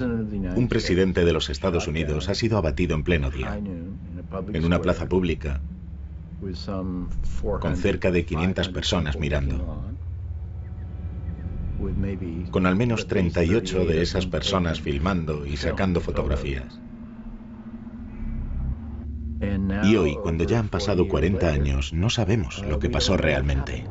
Un presidente de los Estados Unidos ha sido abatido en pleno día, en una plaza pública, con cerca de 500 personas mirando. Con al menos 38 de esas personas filmando y sacando fotografías. Y hoy, cuando ya han pasado 40 años, no sabemos lo que pasó realmente.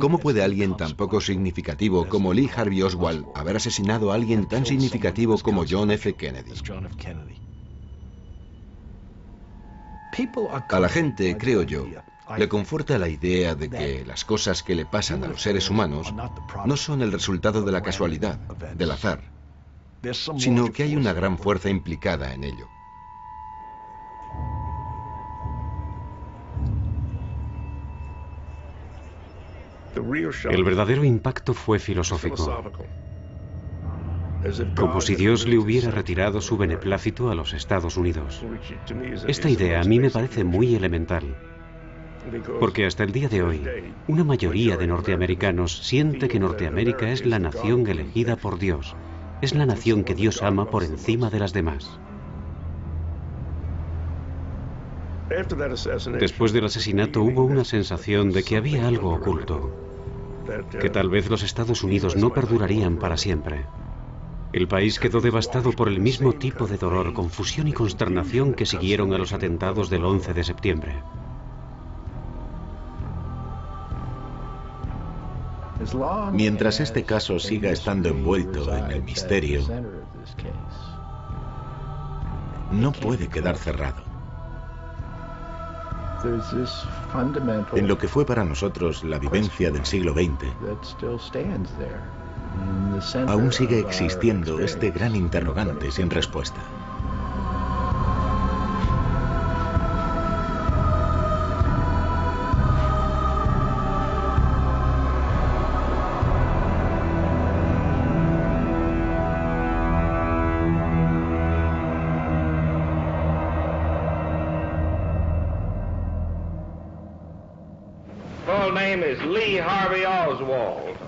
¿Cómo puede alguien tan poco significativo como Lee Harvey Oswald haber asesinado a alguien tan significativo como John F. Kennedy? A la gente, creo yo, le conforta la idea de que las cosas que le pasan a los seres humanos no son el resultado de la casualidad, del azar, sino que hay una gran fuerza implicada en ello. El verdadero impacto fue filosófico. Como si Dios le hubiera retirado su beneplácito a los Estados Unidos. Esta idea a mí me parece muy elemental. Porque hasta el día de hoy, una mayoría de norteamericanos siente que Norteamérica es la nación elegida por Dios. Es la nación que Dios ama por encima de las demás. Después del asesinato hubo una sensación de que había algo oculto, que tal vez los Estados Unidos no perdurarían para siempre. El país quedó devastado por el mismo tipo de dolor, confusión y consternación que siguieron a los atentados del 11 de septiembre. Mientras este caso siga estando envuelto en el misterio, no puede quedar cerrado. En lo que fue para nosotros la vivencia del siglo XX, aún sigue existiendo este gran interrogante sin respuesta.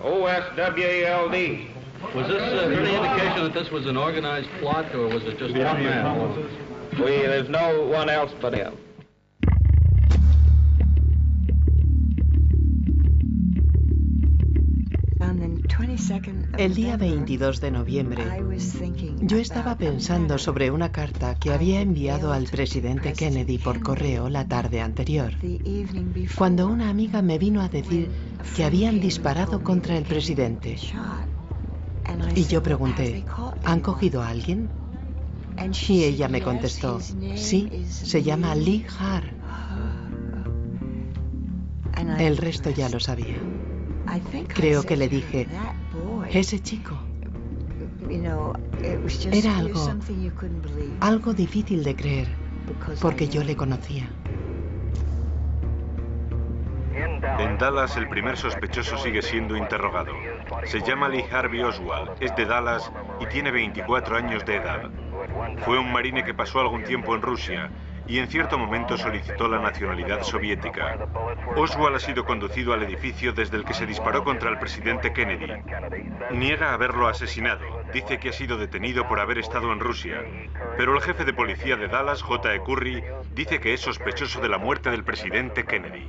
W-A-L-D. Was this uh, any indication that this was an organized plot, or was it just one man? We, there's no one else but him. El día 22 de noviembre, yo estaba pensando sobre una carta que había enviado al presidente Kennedy por correo la tarde anterior, cuando una amiga me vino a decir que habían disparado contra el presidente. Y yo pregunté, ¿han cogido a alguien? Y ella me contestó, sí, se llama Lee Har. El resto ya lo sabía. Creo que le dije, ese chico. Era algo, algo difícil de creer, porque yo le conocía. En Dallas el primer sospechoso sigue siendo interrogado. Se llama Lee Harvey Oswald, es de Dallas y tiene 24 años de edad. Fue un marine que pasó algún tiempo en Rusia y en cierto momento solicitó la nacionalidad soviética. Oswald ha sido conducido al edificio desde el que se disparó contra el presidente Kennedy. Niega haberlo asesinado, dice que ha sido detenido por haber estado en Rusia, pero el jefe de policía de Dallas, J. E. Curry, dice que es sospechoso de la muerte del presidente Kennedy.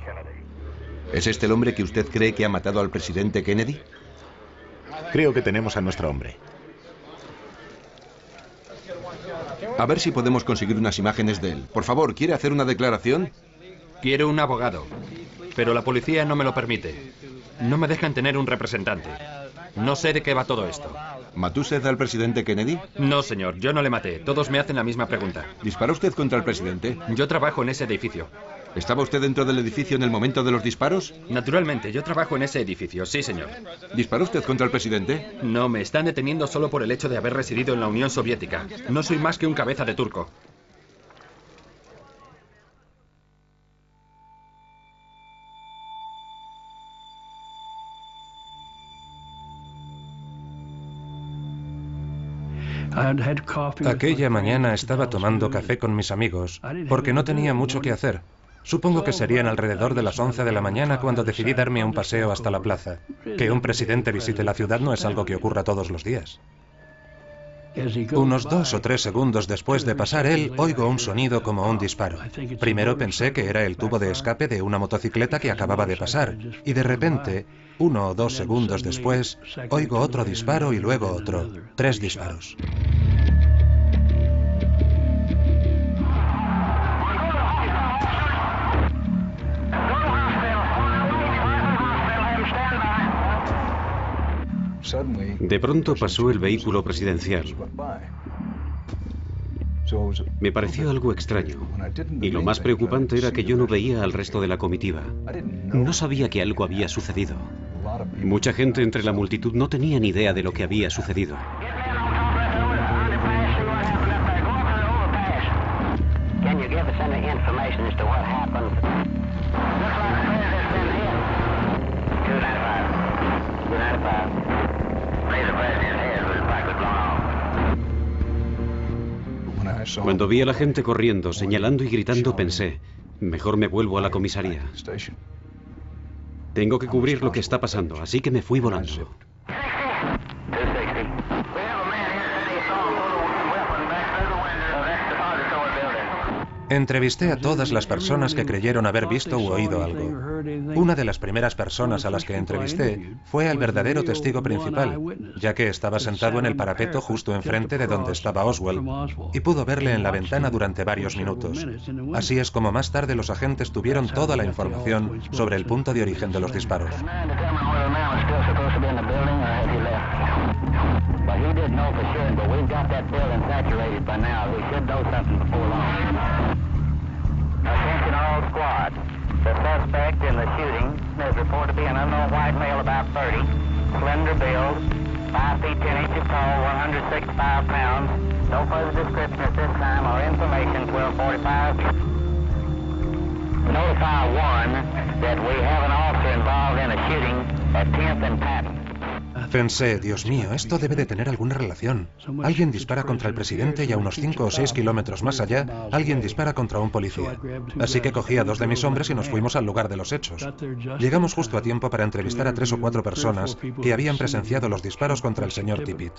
¿Es este el hombre que usted cree que ha matado al presidente Kennedy? Creo que tenemos a nuestro hombre. A ver si podemos conseguir unas imágenes de él. Por favor, ¿quiere hacer una declaración? Quiero un abogado, pero la policía no me lo permite. No me dejan tener un representante. No sé de qué va todo esto. ¿Mató usted al presidente Kennedy? No, señor, yo no le maté. Todos me hacen la misma pregunta. ¿Disparó usted contra el presidente? Yo trabajo en ese edificio. ¿Estaba usted dentro del edificio en el momento de los disparos? Naturalmente, yo trabajo en ese edificio, sí, señor. ¿Disparó usted contra el presidente? No, me están deteniendo solo por el hecho de haber residido en la Unión Soviética. No soy más que un cabeza de turco. Aquella mañana estaba tomando café con mis amigos porque no tenía mucho que hacer. Supongo que serían alrededor de las 11 de la mañana cuando decidí darme un paseo hasta la plaza. Que un presidente visite la ciudad no es algo que ocurra todos los días. Unos dos o tres segundos después de pasar él, oigo un sonido como un disparo. Primero pensé que era el tubo de escape de una motocicleta que acababa de pasar, y de repente, uno o dos segundos después, oigo otro disparo y luego otro. Tres disparos. De pronto pasó el vehículo presidencial. Me pareció algo extraño. Y lo más preocupante era que yo no veía al resto de la comitiva. No sabía que algo había sucedido. Mucha gente entre la multitud no tenía ni idea de lo que había sucedido. Cuando vi a la gente corriendo, señalando y gritando, pensé, mejor me vuelvo a la comisaría. Tengo que cubrir lo que está pasando, así que me fui volando. Entrevisté a todas las personas que creyeron haber visto u oído algo. Una de las primeras personas a las que entrevisté fue al verdadero testigo principal, ya que estaba sentado en el parapeto justo enfrente de donde estaba Oswald, y pudo verle en la ventana durante varios minutos. Así es como más tarde los agentes tuvieron toda la información sobre el punto de origen de los disparos. All squads. The suspect in the shooting is reported to be an unknown white male about 30, slender build, 5 feet 10 inches tall, 165 pounds. No further description at this time or information 1245. Notify 1 that we have an officer involved in a shooting at 10th and Patton. Pensé, Dios mío, esto debe de tener alguna relación. Alguien dispara contra el presidente y a unos 5 o 6 kilómetros más allá, alguien dispara contra un policía. Así que cogí a dos de mis hombres y nos fuimos al lugar de los hechos. Llegamos justo a tiempo para entrevistar a tres o cuatro personas que habían presenciado los disparos contra el señor Tippit.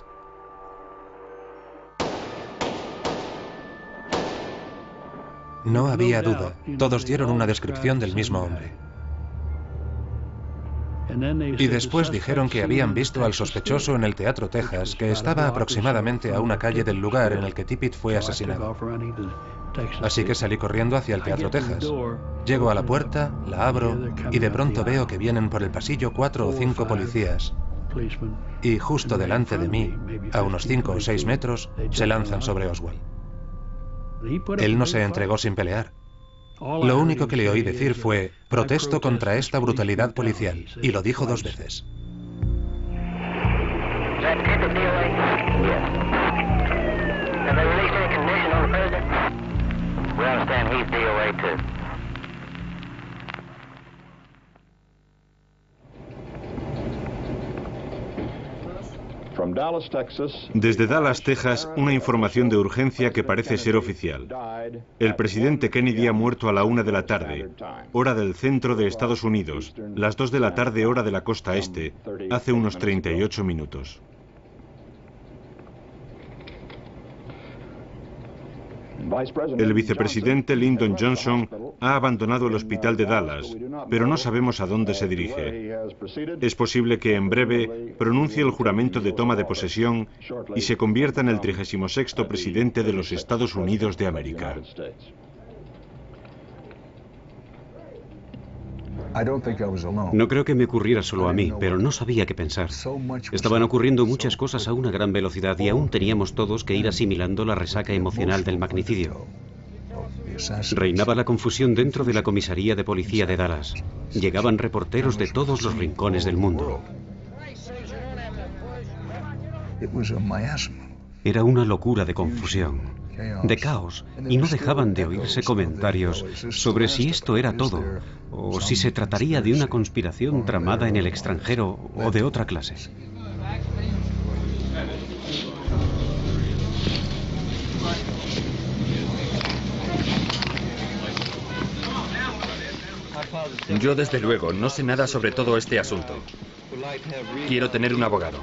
No había duda. Todos dieron una descripción del mismo hombre. Y después dijeron que habían visto al sospechoso en el Teatro Texas, que estaba aproximadamente a una calle del lugar en el que Tippit fue asesinado. Así que salí corriendo hacia el Teatro Texas. Llego a la puerta, la abro y de pronto veo que vienen por el pasillo cuatro o cinco policías. Y justo delante de mí, a unos cinco o seis metros, se lanzan sobre Oswald. Él no se entregó sin pelear. Lo único que le oí decir fue, protesto contra esta brutalidad policial, y lo dijo dos veces. Desde Dallas, Texas, una información de urgencia que parece ser oficial. El presidente Kennedy ha muerto a la una de la tarde, hora del centro de Estados Unidos, las dos de la tarde, hora de la costa este, hace unos 38 minutos. El vicepresidente Lyndon Johnson ha abandonado el hospital de Dallas, pero no sabemos a dónde se dirige. Es posible que en breve pronuncie el juramento de toma de posesión y se convierta en el 36 presidente de los Estados Unidos de América. No creo que me ocurriera solo a mí, pero no sabía qué pensar. Estaban ocurriendo muchas cosas a una gran velocidad y aún teníamos todos que ir asimilando la resaca emocional del magnicidio. Reinaba la confusión dentro de la comisaría de policía de Dallas. Llegaban reporteros de todos los rincones del mundo. Era una locura de confusión de caos, y no dejaban de oírse comentarios sobre si esto era todo, o si se trataría de una conspiración tramada en el extranjero o de otra clase. Yo desde luego no sé nada sobre todo este asunto. Quiero tener un abogado.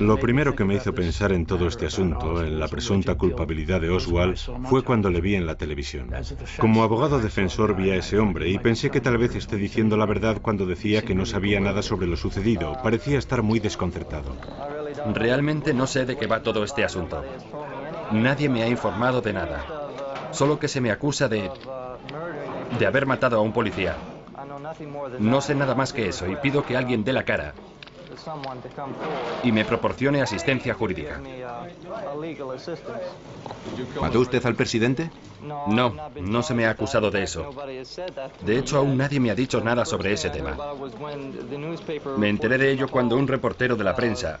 Lo primero que me hizo pensar en todo este asunto, en la presunta culpabilidad de Oswald, fue cuando le vi en la televisión. Como abogado defensor vi a ese hombre y pensé que tal vez esté diciendo la verdad cuando decía que no sabía nada sobre lo sucedido. Parecía estar muy desconcertado. Realmente no sé de qué va todo este asunto. Nadie me ha informado de nada. Solo que se me acusa de... de haber matado a un policía. No sé nada más que eso y pido que alguien dé la cara y me proporcione asistencia jurídica. ¿Mató usted al presidente? No, no se me ha acusado de eso. De hecho, aún nadie me ha dicho nada sobre ese tema. Me enteré de ello cuando un reportero de la prensa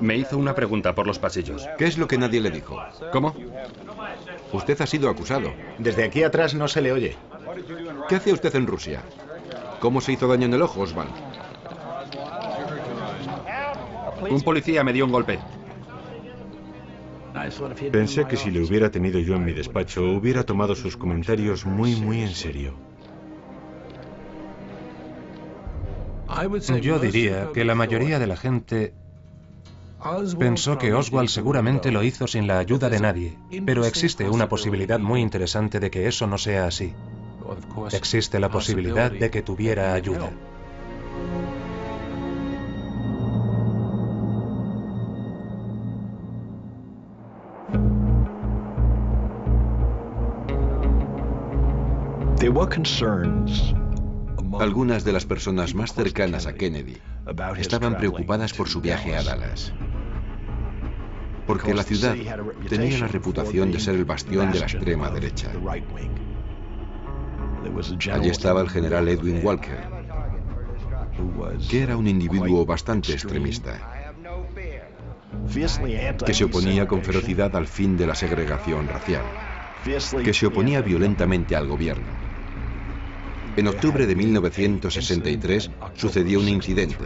me hizo una pregunta por los pasillos. ¿Qué es lo que nadie le dijo? ¿Cómo? Usted ha sido acusado. Desde aquí atrás no se le oye. ¿Qué hace usted en Rusia? ¿Cómo se hizo daño en el ojo, Oswald? Un policía me dio un golpe. Pensé que si le hubiera tenido yo en mi despacho, hubiera tomado sus comentarios muy, muy en serio. Yo diría que la mayoría de la gente pensó que Oswald seguramente lo hizo sin la ayuda de nadie, pero existe una posibilidad muy interesante de que eso no sea así. Existe la posibilidad de que tuviera ayuda. Algunas de las personas más cercanas a Kennedy estaban preocupadas por su viaje a Dallas. Porque la ciudad tenía la reputación de ser el bastión de la extrema derecha. Allí estaba el general Edwin Walker, que era un individuo bastante extremista, que se oponía con ferocidad al fin de la segregación racial, que se oponía violentamente al gobierno en octubre de 1963 sucedió un incidente.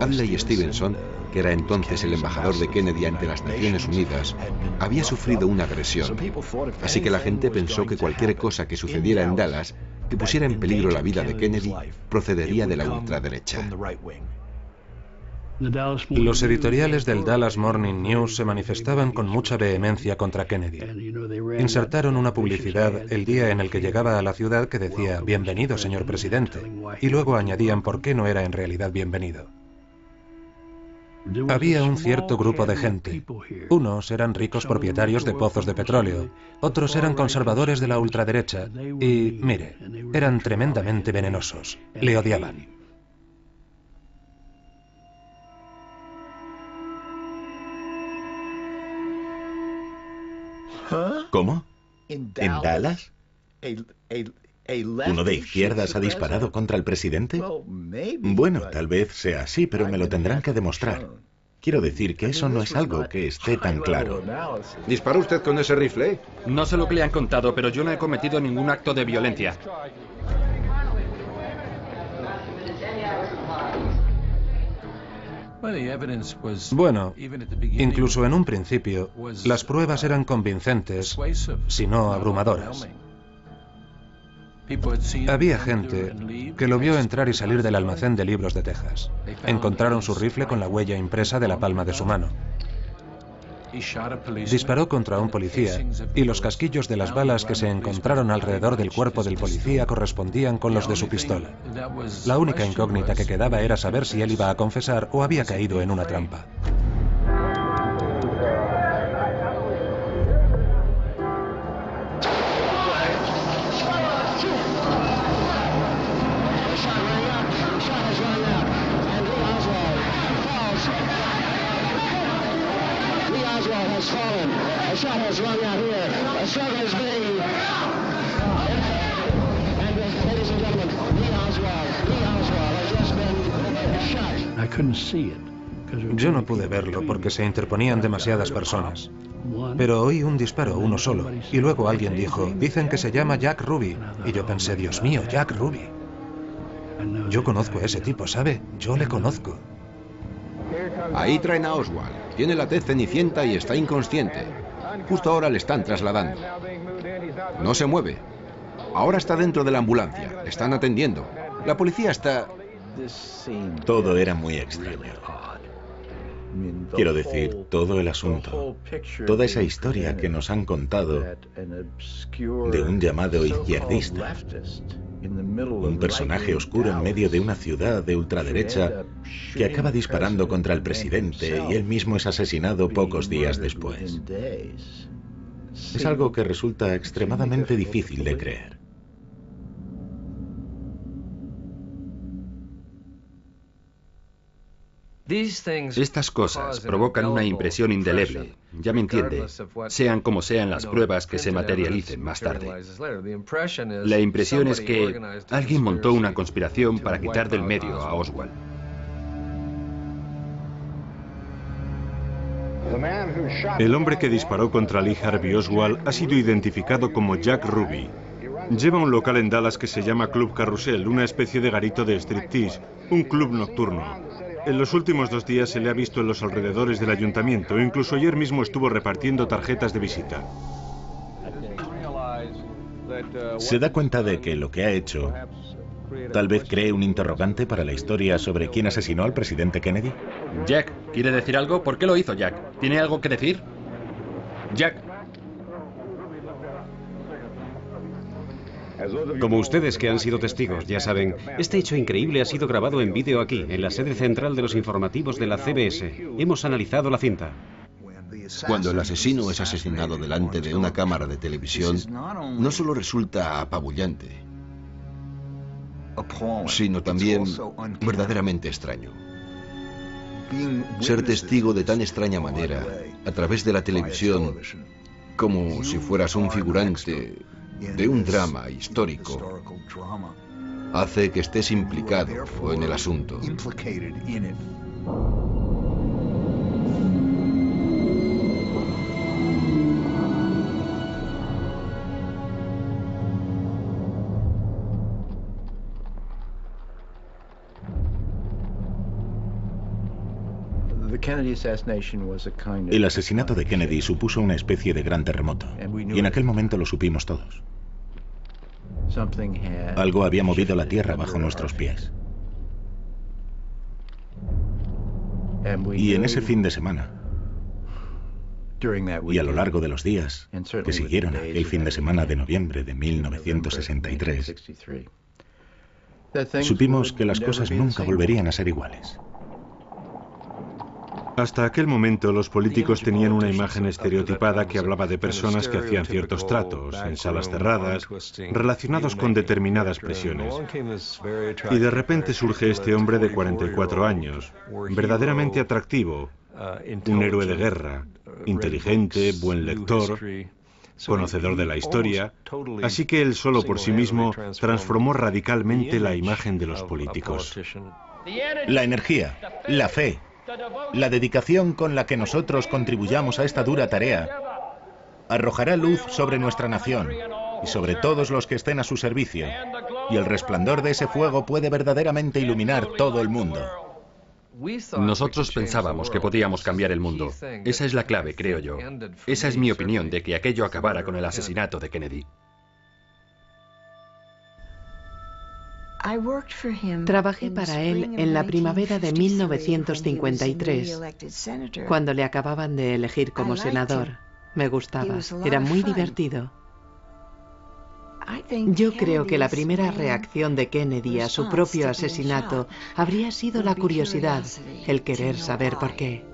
Adlai Stevenson, que era entonces el embajador de Kennedy ante las Naciones Unidas, había sufrido una agresión. Así que la gente pensó que cualquier cosa que sucediera en Dallas que pusiera en peligro la vida de Kennedy procedería de la ultraderecha. Los editoriales del Dallas Morning News se manifestaban con mucha vehemencia contra Kennedy. Insertaron una publicidad el día en el que llegaba a la ciudad que decía, bienvenido, señor presidente, y luego añadían por qué no era en realidad bienvenido. Había un cierto grupo de gente. Unos eran ricos propietarios de pozos de petróleo, otros eran conservadores de la ultraderecha, y, mire, eran tremendamente venenosos. Le odiaban. ¿Cómo? ¿En Dallas? ¿Uno de izquierdas ha disparado contra el presidente? Bueno, tal vez sea así, pero me lo tendrán que demostrar. Quiero decir que eso no es algo que esté tan claro. ¿Disparó usted con ese rifle? No sé lo que le han contado, pero yo no he cometido ningún acto de violencia. Bueno, incluso en un principio, las pruebas eran convincentes, si no abrumadoras. Había gente que lo vio entrar y salir del almacén de libros de Texas. Encontraron su rifle con la huella impresa de la palma de su mano. Disparó contra un policía y los casquillos de las balas que se encontraron alrededor del cuerpo del policía correspondían con los de su pistola. La única incógnita que quedaba era saber si él iba a confesar o había caído en una trampa. Yo no pude verlo porque se interponían demasiadas personas. Pero oí un disparo, uno solo, y luego alguien dijo, dicen que se llama Jack Ruby. Y yo pensé, Dios mío, Jack Ruby. Yo conozco a ese tipo, ¿sabe? Yo le conozco. Ahí traen a Oswald. Tiene la tez cenicienta y está inconsciente. Justo ahora le están trasladando. No se mueve. Ahora está dentro de la ambulancia. Están atendiendo. La policía está... Todo era muy extraño. Quiero decir, todo el asunto, toda esa historia que nos han contado de un llamado izquierdista, un personaje oscuro en medio de una ciudad de ultraderecha que acaba disparando contra el presidente y él mismo es asesinado pocos días después. Es algo que resulta extremadamente difícil de creer. Estas cosas provocan una impresión indeleble, ya me entiende, sean como sean las pruebas que se materialicen más tarde. La impresión es que alguien montó una conspiración para quitar del medio a Oswald. El hombre que disparó contra Lee Harvey Oswald ha sido identificado como Jack Ruby. Lleva un local en Dallas que se llama Club Carrusel, una especie de garito de striptease, un club nocturno. En los últimos dos días se le ha visto en los alrededores del ayuntamiento. Incluso ayer mismo estuvo repartiendo tarjetas de visita. ¿Se da cuenta de que lo que ha hecho tal vez cree un interrogante para la historia sobre quién asesinó al presidente Kennedy? Jack, ¿quiere decir algo? ¿Por qué lo hizo Jack? ¿Tiene algo que decir? Jack, Como ustedes que han sido testigos ya saben, este hecho increíble ha sido grabado en vídeo aquí, en la sede central de los informativos de la CBS. Hemos analizado la cinta. Cuando el asesino es asesinado delante de una cámara de televisión, no solo resulta apabullante, sino también verdaderamente extraño. Ser testigo de tan extraña manera, a través de la televisión, como si fueras un figurante de un drama histórico hace que estés implicado en el asunto. El asesinato de Kennedy supuso una especie de gran terremoto, y en aquel momento lo supimos todos. Algo había movido la tierra bajo nuestros pies. Y en ese fin de semana, y a lo largo de los días que siguieron el fin de semana de noviembre de 1963, supimos que las cosas nunca volverían a ser iguales. Hasta aquel momento los políticos tenían una imagen estereotipada que hablaba de personas que hacían ciertos tratos, en salas cerradas, relacionados con determinadas presiones. Y de repente surge este hombre de 44 años, verdaderamente atractivo, un héroe de guerra, inteligente, buen lector, conocedor de la historia, así que él solo por sí mismo transformó radicalmente la imagen de los políticos. La energía, la fe, la dedicación con la que nosotros contribuyamos a esta dura tarea arrojará luz sobre nuestra nación y sobre todos los que estén a su servicio, y el resplandor de ese fuego puede verdaderamente iluminar todo el mundo. Nosotros pensábamos que podíamos cambiar el mundo. Esa es la clave, creo yo. Esa es mi opinión de que aquello acabara con el asesinato de Kennedy. Trabajé para él en la primavera de 1953, cuando le acababan de elegir como senador. Me gustaba, era muy divertido. Yo creo que la primera reacción de Kennedy a su propio asesinato habría sido la curiosidad, el querer saber por qué.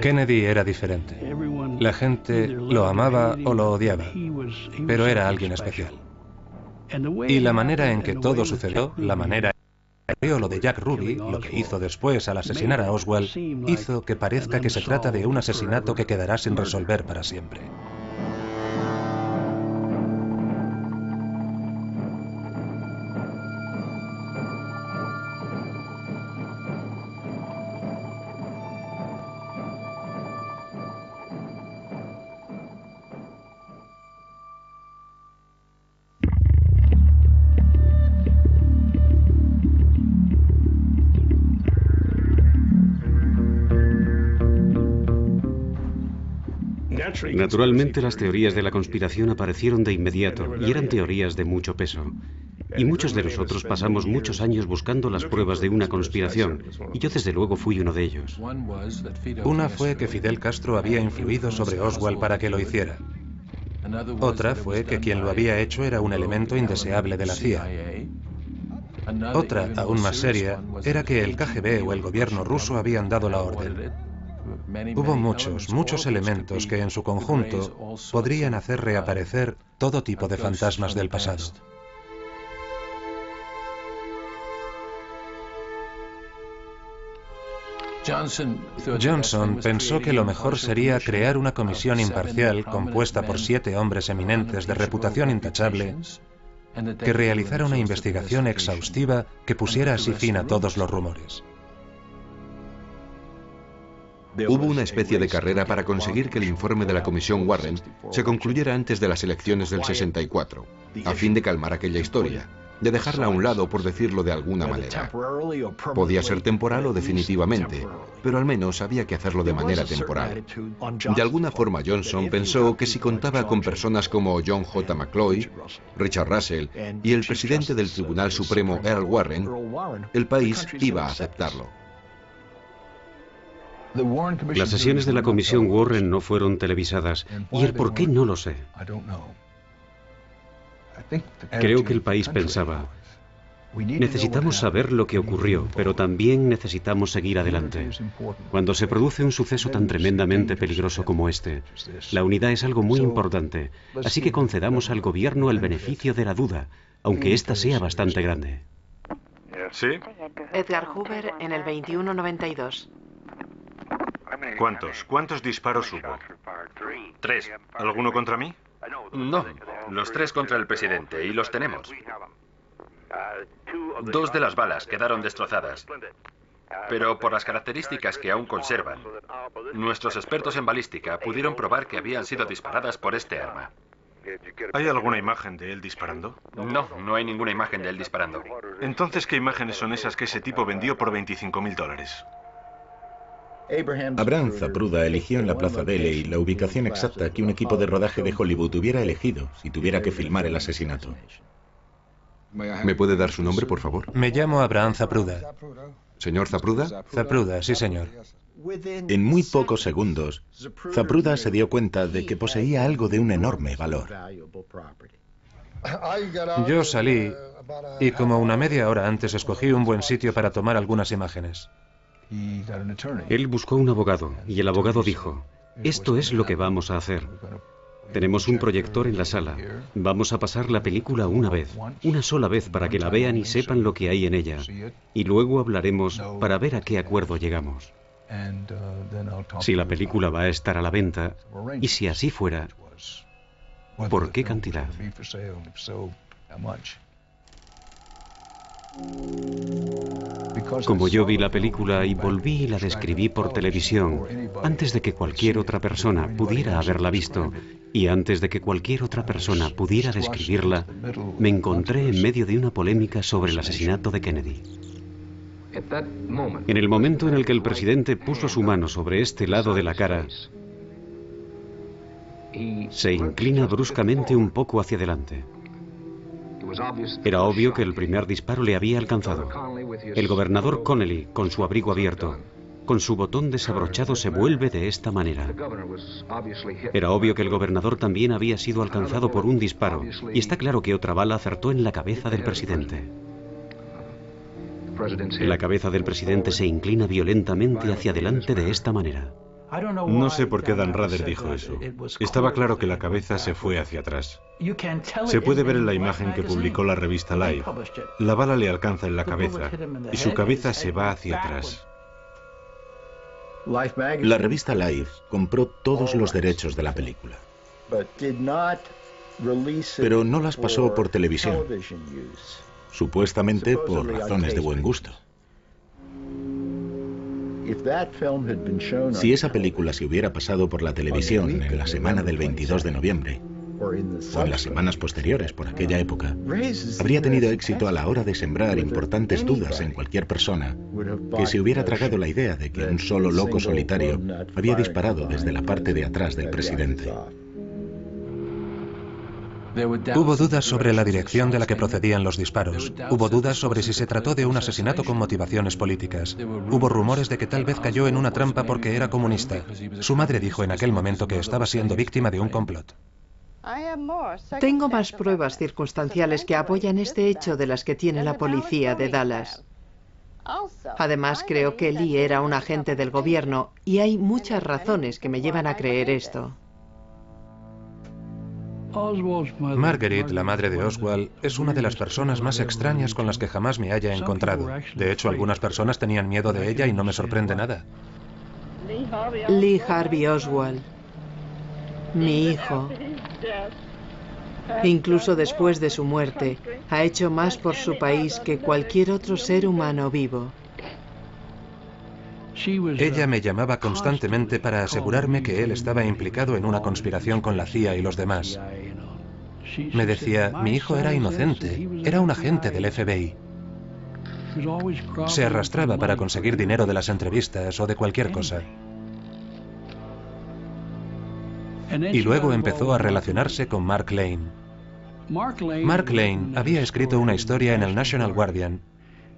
Kennedy era diferente. La gente lo amaba o lo odiaba, pero era alguien especial. Y la manera en que todo sucedió, la manera en lo de Jack Ruby, lo que hizo después al asesinar a Oswald, hizo que parezca que se trata de un asesinato que quedará sin resolver para siempre. Naturalmente las teorías de la conspiración aparecieron de inmediato y eran teorías de mucho peso. Y muchos de nosotros pasamos muchos años buscando las pruebas de una conspiración, y yo desde luego fui uno de ellos. Una fue que Fidel Castro había influido sobre Oswald para que lo hiciera. Otra fue que quien lo había hecho era un elemento indeseable de la CIA. Otra, aún más seria, era que el KGB o el gobierno ruso habían dado la orden. Hubo muchos, muchos elementos que en su conjunto podrían hacer reaparecer todo tipo de fantasmas del pasado. Johnson pensó que lo mejor sería crear una comisión imparcial compuesta por siete hombres eminentes de reputación intachable que realizara una investigación exhaustiva que pusiera así fin a todos los rumores. Hubo una especie de carrera para conseguir que el informe de la Comisión Warren se concluyera antes de las elecciones del 64, a fin de calmar aquella historia, de dejarla a un lado, por decirlo de alguna manera. Podía ser temporal o definitivamente, pero al menos había que hacerlo de manera temporal. De alguna forma Johnson pensó que si contaba con personas como John J. McCloy, Richard Russell y el presidente del Tribunal Supremo Earl Warren, el país iba a aceptarlo. Las sesiones de la Comisión Warren no fueron televisadas y el por qué no lo sé. Creo que el país pensaba, necesitamos saber lo que ocurrió, pero también necesitamos seguir adelante. Cuando se produce un suceso tan tremendamente peligroso como este, la unidad es algo muy importante, así que concedamos al gobierno el beneficio de la duda, aunque ésta sea bastante grande. ¿Sí? Edgar Hoover en el 2192. ¿Cuántos? ¿Cuántos disparos hubo? Tres. ¿Alguno contra mí? No, los tres contra el presidente, y los tenemos. Dos de las balas quedaron destrozadas, pero por las características que aún conservan, nuestros expertos en balística pudieron probar que habían sido disparadas por este arma. ¿Hay alguna imagen de él disparando? No, no hay ninguna imagen de él disparando. Entonces, ¿qué imágenes son esas que ese tipo vendió por 25 mil dólares? Abraham Zapruda eligió en la Plaza Deley la ubicación exacta que un equipo de rodaje de Hollywood hubiera elegido si tuviera que filmar el asesinato. ¿Me puede dar su nombre, por favor? Me llamo Abraham Zapruda. ¿Señor Zapruda? Zapruda, sí, señor. En muy pocos segundos, Zapruda se dio cuenta de que poseía algo de un enorme valor. Yo salí y como una media hora antes escogí un buen sitio para tomar algunas imágenes. Él buscó un abogado y el abogado dijo, esto es lo que vamos a hacer. Tenemos un proyector en la sala. Vamos a pasar la película una vez, una sola vez para que la vean y sepan lo que hay en ella. Y luego hablaremos para ver a qué acuerdo llegamos. Si la película va a estar a la venta, y si así fuera, ¿por qué cantidad? Como yo vi la película y volví y la describí por televisión, antes de que cualquier otra persona pudiera haberla visto y antes de que cualquier otra persona pudiera describirla, me encontré en medio de una polémica sobre el asesinato de Kennedy. En el momento en el que el presidente puso su mano sobre este lado de la cara, se inclina bruscamente un poco hacia adelante. Era obvio que el primer disparo le había alcanzado. El gobernador Connelly, con su abrigo abierto, con su botón desabrochado, se vuelve de esta manera. Era obvio que el gobernador también había sido alcanzado por un disparo, y está claro que otra bala acertó en la cabeza del presidente. La cabeza del presidente se inclina violentamente hacia adelante de esta manera. No sé por qué Dan Rather dijo eso. Estaba claro que la cabeza se fue hacia atrás. Se puede ver en la imagen que publicó la revista Life. La bala le alcanza en la cabeza y su cabeza se va hacia atrás. La revista Life compró todos los derechos de la película, pero no las pasó por televisión, supuestamente por razones de buen gusto. Si esa película se hubiera pasado por la televisión en la semana del 22 de noviembre, o en las semanas posteriores por aquella época, habría tenido éxito a la hora de sembrar importantes dudas en cualquier persona que se hubiera tragado la idea de que un solo loco solitario había disparado desde la parte de atrás del presidente. Hubo dudas sobre la dirección de la que procedían los disparos. Hubo dudas sobre si se trató de un asesinato con motivaciones políticas. Hubo rumores de que tal vez cayó en una trampa porque era comunista. Su madre dijo en aquel momento que estaba siendo víctima de un complot. Tengo más pruebas circunstanciales que apoyan este hecho de las que tiene la policía de Dallas. Además, creo que Lee era un agente del gobierno y hay muchas razones que me llevan a creer esto. Marguerite, la madre de Oswald, es una de las personas más extrañas con las que jamás me haya encontrado. De hecho, algunas personas tenían miedo de ella y no me sorprende nada. Lee Harvey Oswald, mi hijo, incluso después de su muerte, ha hecho más por su país que cualquier otro ser humano vivo. Ella me llamaba constantemente para asegurarme que él estaba implicado en una conspiración con la CIA y los demás. Me decía, mi hijo era inocente, era un agente del FBI. Se arrastraba para conseguir dinero de las entrevistas o de cualquier cosa. Y luego empezó a relacionarse con Mark Lane. Mark Lane había escrito una historia en el National Guardian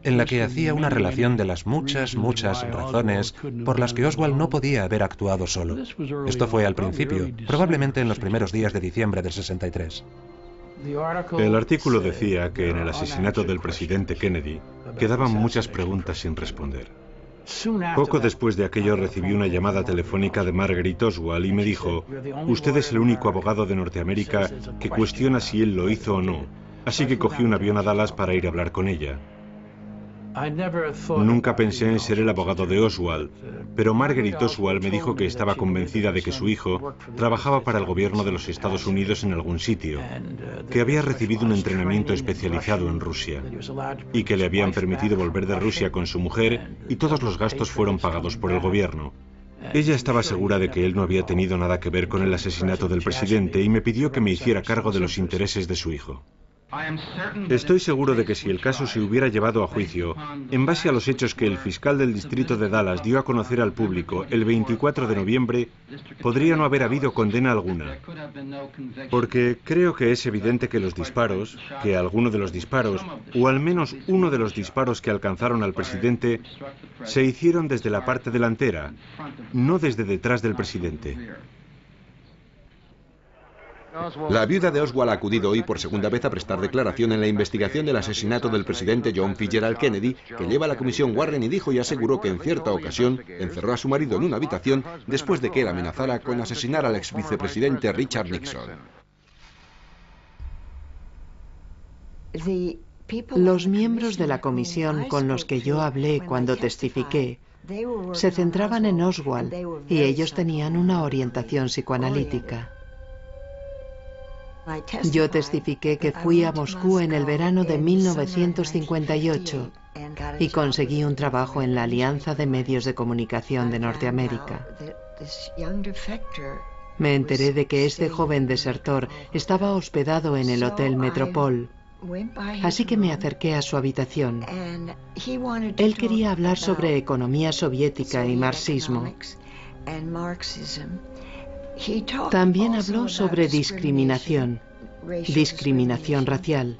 en la que hacía una relación de las muchas, muchas razones por las que Oswald no podía haber actuado solo. Esto fue al principio, probablemente en los primeros días de diciembre del 63. El artículo decía que en el asesinato del presidente Kennedy quedaban muchas preguntas sin responder. Poco después de aquello recibí una llamada telefónica de Margaret Oswald y me dijo, usted es el único abogado de Norteamérica que cuestiona si él lo hizo o no, así que cogí un avión a Dallas para ir a hablar con ella. Nunca pensé en ser el abogado de Oswald, pero Margaret Oswald me dijo que estaba convencida de que su hijo trabajaba para el gobierno de los Estados Unidos en algún sitio, que había recibido un entrenamiento especializado en Rusia y que le habían permitido volver de Rusia con su mujer y todos los gastos fueron pagados por el gobierno. Ella estaba segura de que él no había tenido nada que ver con el asesinato del presidente y me pidió que me hiciera cargo de los intereses de su hijo. Estoy seguro de que si el caso se hubiera llevado a juicio, en base a los hechos que el fiscal del distrito de Dallas dio a conocer al público el 24 de noviembre, podría no haber habido condena alguna. Porque creo que es evidente que los disparos, que alguno de los disparos, o al menos uno de los disparos que alcanzaron al presidente, se hicieron desde la parte delantera, no desde detrás del presidente. La viuda de Oswald ha acudido hoy por segunda vez a prestar declaración en la investigación del asesinato del presidente John Fitzgerald Kennedy, que lleva a la comisión Warren y dijo y aseguró que en cierta ocasión encerró a su marido en una habitación después de que él amenazara con asesinar al ex vicepresidente Richard Nixon. Los miembros de la comisión con los que yo hablé cuando testifiqué se centraban en Oswald y ellos tenían una orientación psicoanalítica. Yo testifiqué que fui a Moscú en el verano de 1958 y conseguí un trabajo en la Alianza de Medios de Comunicación de Norteamérica. Me enteré de que este joven desertor estaba hospedado en el Hotel Metropol, así que me acerqué a su habitación. Él quería hablar sobre economía soviética y marxismo. También habló sobre discriminación, discriminación racial.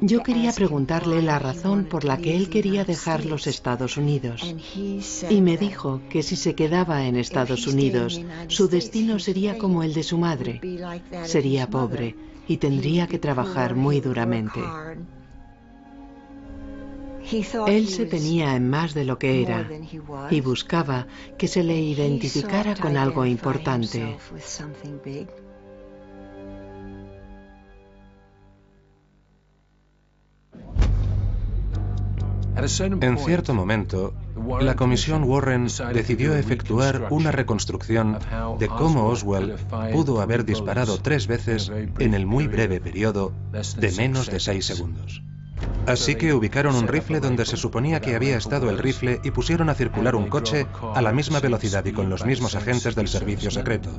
Yo quería preguntarle la razón por la que él quería dejar los Estados Unidos. Y me dijo que si se quedaba en Estados Unidos, su destino sería como el de su madre. Sería pobre y tendría que trabajar muy duramente. Él se tenía en más de lo que era y buscaba que se le identificara con algo importante. En cierto momento, la comisión Warren decidió efectuar una reconstrucción de cómo Oswald pudo haber disparado tres veces en el muy breve periodo de menos de seis segundos. Así que ubicaron un rifle donde se suponía que había estado el rifle y pusieron a circular un coche a la misma velocidad y con los mismos agentes del servicio secreto.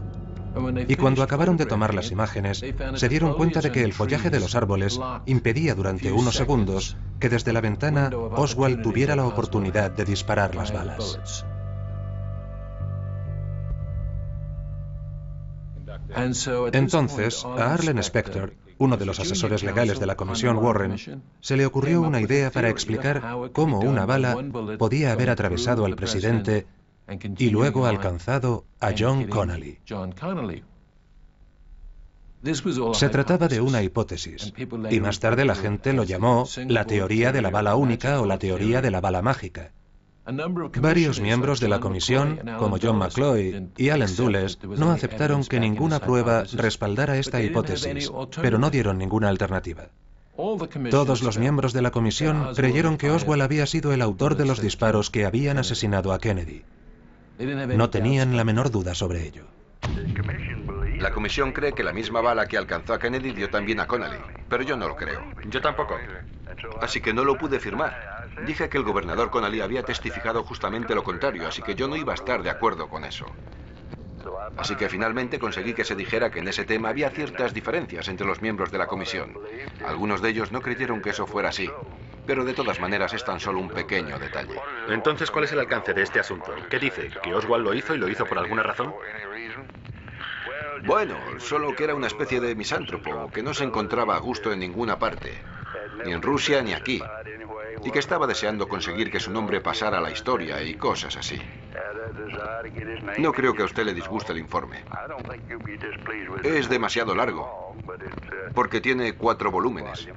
Y cuando acabaron de tomar las imágenes, se dieron cuenta de que el follaje de los árboles impedía durante unos segundos que desde la ventana Oswald tuviera la oportunidad de disparar las balas. Entonces, a Arlen Spector, uno de los asesores legales de la Comisión Warren, se le ocurrió una idea para explicar cómo una bala podía haber atravesado al presidente y luego alcanzado a John Connolly. Se trataba de una hipótesis, y más tarde la gente lo llamó la teoría de la bala única o la teoría de la bala mágica. Varios miembros de la comisión, como John McCloy y Allen Dulles, no aceptaron que ninguna prueba respaldara esta hipótesis, pero no dieron ninguna alternativa. Todos los miembros de la comisión creyeron que Oswald había sido el autor de los disparos que habían asesinado a Kennedy. No tenían la menor duda sobre ello. La comisión cree que la misma bala que alcanzó a Kennedy dio también a Connolly, pero yo no lo creo. Yo tampoco. Así que no lo pude firmar. Dije que el gobernador Connolly había testificado justamente lo contrario, así que yo no iba a estar de acuerdo con eso. Así que finalmente conseguí que se dijera que en ese tema había ciertas diferencias entre los miembros de la comisión. Algunos de ellos no creyeron que eso fuera así, pero de todas maneras es tan solo un pequeño detalle. Entonces, ¿cuál es el alcance de este asunto? ¿Qué dice? ¿Que Oswald lo hizo y lo hizo por alguna razón? Bueno, solo que era una especie de misántropo, que no se encontraba a gusto en ninguna parte, ni en Rusia ni aquí, y que estaba deseando conseguir que su nombre pasara a la historia y cosas así. No creo que a usted le disguste el informe. Es demasiado largo, porque tiene cuatro volúmenes.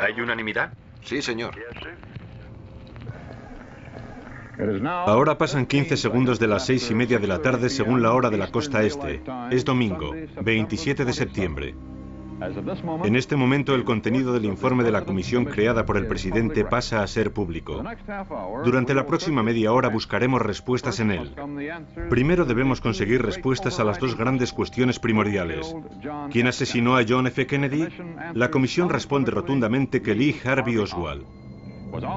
¿Hay unanimidad? Sí, señor. Ahora pasan 15 segundos de las seis y media de la tarde según la hora de la costa este. Es domingo, 27 de septiembre. En este momento el contenido del informe de la comisión creada por el presidente pasa a ser público. Durante la próxima media hora buscaremos respuestas en él. Primero debemos conseguir respuestas a las dos grandes cuestiones primordiales. ¿Quién asesinó a John F. Kennedy? La comisión responde rotundamente que Lee Harvey Oswald.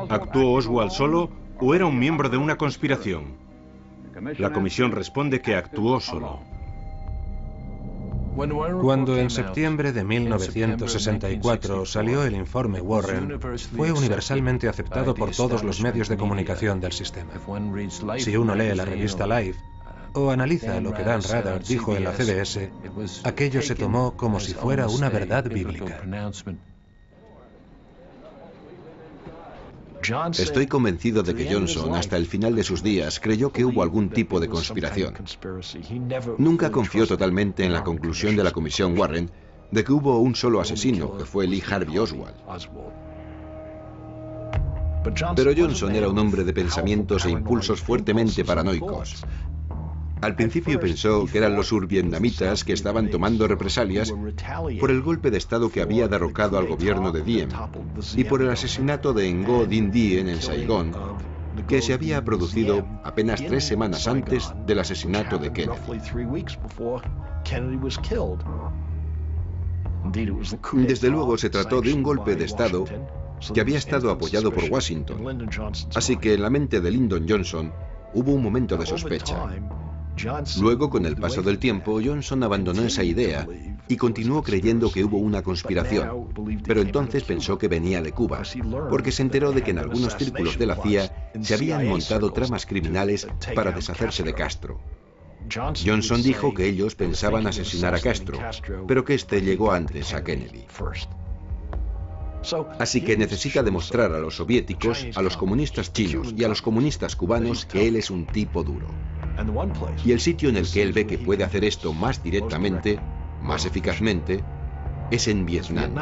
¿Actuó Oswald solo o era un miembro de una conspiración? La comisión responde que actuó solo. Cuando en septiembre de 1964 salió el informe Warren, fue universalmente aceptado por todos los medios de comunicación del sistema. Si uno lee la revista Life o analiza lo que Dan Radar dijo en la CBS, aquello se tomó como si fuera una verdad bíblica. Estoy convencido de que Johnson, hasta el final de sus días, creyó que hubo algún tipo de conspiración. Nunca confió totalmente en la conclusión de la Comisión Warren de que hubo un solo asesino, que fue Lee Harvey Oswald. Pero Johnson era un hombre de pensamientos e impulsos fuertemente paranoicos. Al principio pensó que eran los survietnamitas que estaban tomando represalias por el golpe de Estado que había derrocado al gobierno de Diem y por el asesinato de Ngo Dinh Diem en Saigón, que se había producido apenas tres semanas antes del asesinato de Kennedy. Desde luego se trató de un golpe de Estado que había estado apoyado por Washington. Así que en la mente de Lyndon Johnson hubo un momento de sospecha. Luego, con el paso del tiempo, Johnson abandonó esa idea y continuó creyendo que hubo una conspiración, pero entonces pensó que venía de Cuba, porque se enteró de que en algunos círculos de la CIA se habían montado tramas criminales para deshacerse de Castro. Johnson dijo que ellos pensaban asesinar a Castro, pero que éste llegó antes a Kennedy. Así que necesita demostrar a los soviéticos, a los comunistas chinos y a los comunistas cubanos que él es un tipo duro. Y el sitio en el que él ve que puede hacer esto más directamente, más eficazmente, es en Vietnam.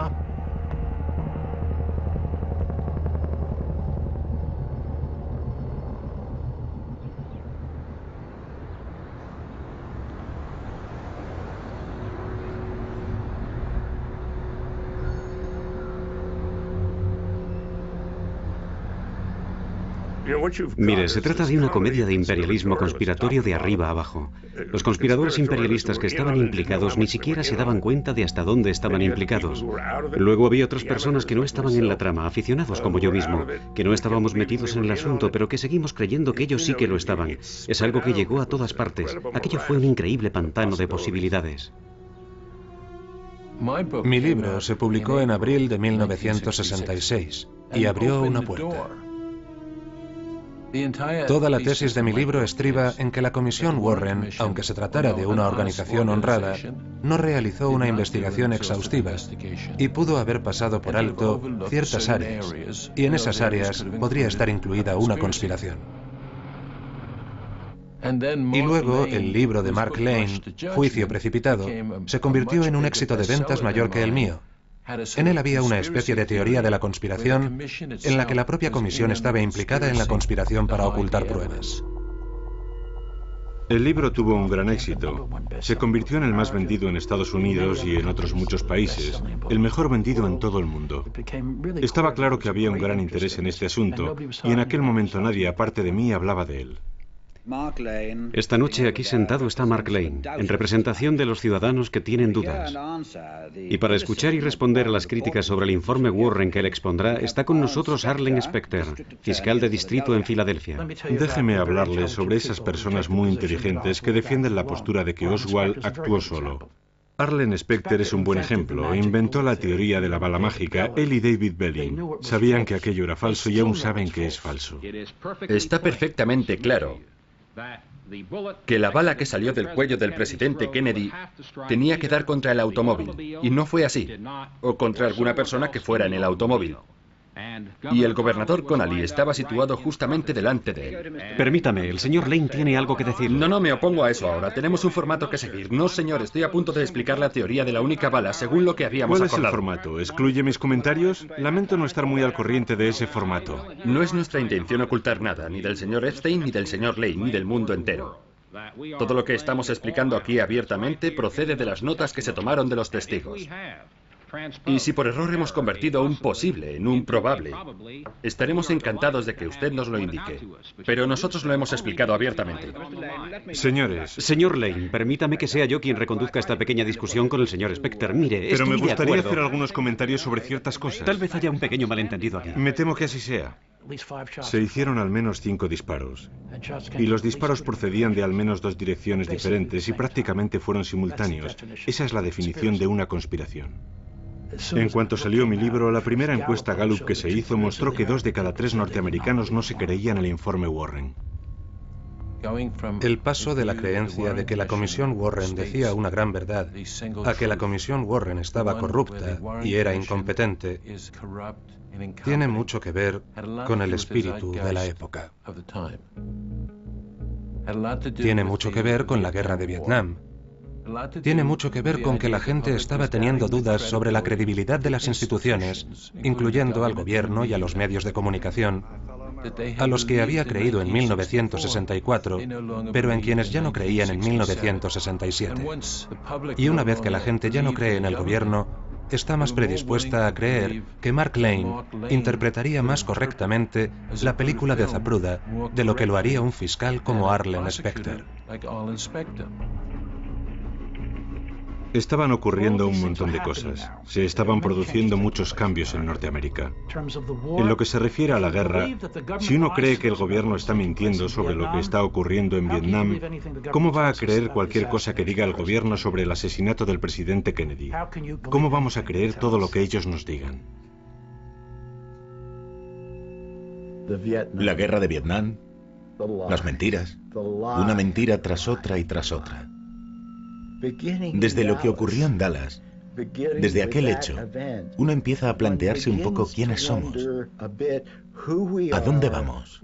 Mire, se trata de una comedia de imperialismo conspiratorio de arriba abajo. Los conspiradores imperialistas que estaban implicados ni siquiera se daban cuenta de hasta dónde estaban implicados. Luego había otras personas que no estaban en la trama, aficionados como yo mismo, que no estábamos metidos en el asunto, pero que seguimos creyendo que ellos sí que lo estaban. Es algo que llegó a todas partes. Aquello fue un increíble pantano de posibilidades. Mi libro se publicó en abril de 1966 y abrió una puerta. Toda la tesis de mi libro estriba en que la Comisión Warren, aunque se tratara de una organización honrada, no realizó una investigación exhaustiva y pudo haber pasado por alto ciertas áreas, y en esas áreas podría estar incluida una conspiración. Y luego el libro de Mark Lane, Juicio Precipitado, se convirtió en un éxito de ventas mayor que el mío. En él había una especie de teoría de la conspiración en la que la propia comisión estaba implicada en la conspiración para ocultar pruebas. El libro tuvo un gran éxito. Se convirtió en el más vendido en Estados Unidos y en otros muchos países, el mejor vendido en todo el mundo. Estaba claro que había un gran interés en este asunto y en aquel momento nadie aparte de mí hablaba de él. Esta noche aquí sentado está Mark Lane, en representación de los ciudadanos que tienen dudas. Y para escuchar y responder a las críticas sobre el informe Warren que él expondrá, está con nosotros Arlen Specter, fiscal de distrito en Filadelfia. Déjeme hablarle sobre esas personas muy inteligentes que defienden la postura de que Oswald actuó solo. Arlen Specter es un buen ejemplo. Inventó la teoría de la bala mágica. Él y David Belling sabían que aquello era falso y aún saben que es falso. Está perfectamente claro que la bala que salió del cuello del presidente Kennedy tenía que dar contra el automóvil, y no fue así, o contra alguna persona que fuera en el automóvil. Y el gobernador Connally estaba situado justamente delante de él. Permítame, el señor Lane tiene algo que decir. No, no me opongo a eso ahora. Tenemos un formato que seguir. No, señor, estoy a punto de explicar la teoría de la única bala según lo que habíamos ¿Cuál es acordado. el formato? ¿Excluye mis comentarios? Lamento no estar muy al corriente de ese formato. No es nuestra intención ocultar nada, ni del señor Epstein, ni del señor Lane, ni del mundo entero. Todo lo que estamos explicando aquí abiertamente procede de las notas que se tomaron de los testigos. Y si por error hemos convertido un posible en un probable, estaremos encantados de que usted nos lo indique. Pero nosotros lo hemos explicado abiertamente. Señores, Señor Lane, permítame que sea yo quien reconduzca esta pequeña discusión con el señor Specter. Mire, pero me gustaría hacer algunos comentarios sobre ciertas cosas. Tal vez haya un pequeño malentendido aquí. Me temo que así sea. Se hicieron al menos cinco disparos. Y los disparos procedían de al menos dos direcciones diferentes y prácticamente fueron simultáneos. Esa es la definición de una conspiración. En cuanto salió mi libro, la primera encuesta Gallup que se hizo mostró que dos de cada tres norteamericanos no se creían el informe Warren. El paso de la creencia de que la Comisión Warren decía una gran verdad a que la Comisión Warren estaba corrupta y era incompetente tiene mucho que ver con el espíritu de la época. Tiene mucho que ver con la guerra de Vietnam. Tiene mucho que ver con que la gente estaba teniendo dudas sobre la credibilidad de las instituciones, incluyendo al gobierno y a los medios de comunicación, a los que había creído en 1964, pero en quienes ya no creían en 1967. Y una vez que la gente ya no cree en el gobierno, está más predispuesta a creer que Mark Lane interpretaría más correctamente la película de Zapruder de lo que lo haría un fiscal como Arlen Specter. Estaban ocurriendo un montón de cosas. Se estaban produciendo muchos cambios en Norteamérica. En lo que se refiere a la guerra, si uno cree que el gobierno está mintiendo sobre lo que está ocurriendo en Vietnam, ¿cómo va a creer cualquier cosa que diga el gobierno sobre el asesinato del presidente Kennedy? ¿Cómo vamos a creer todo lo que ellos nos digan? La guerra de Vietnam, las mentiras, una mentira tras otra y tras otra. Desde lo que ocurrió en Dallas, desde aquel hecho, uno empieza a plantearse un poco quiénes somos, a dónde vamos,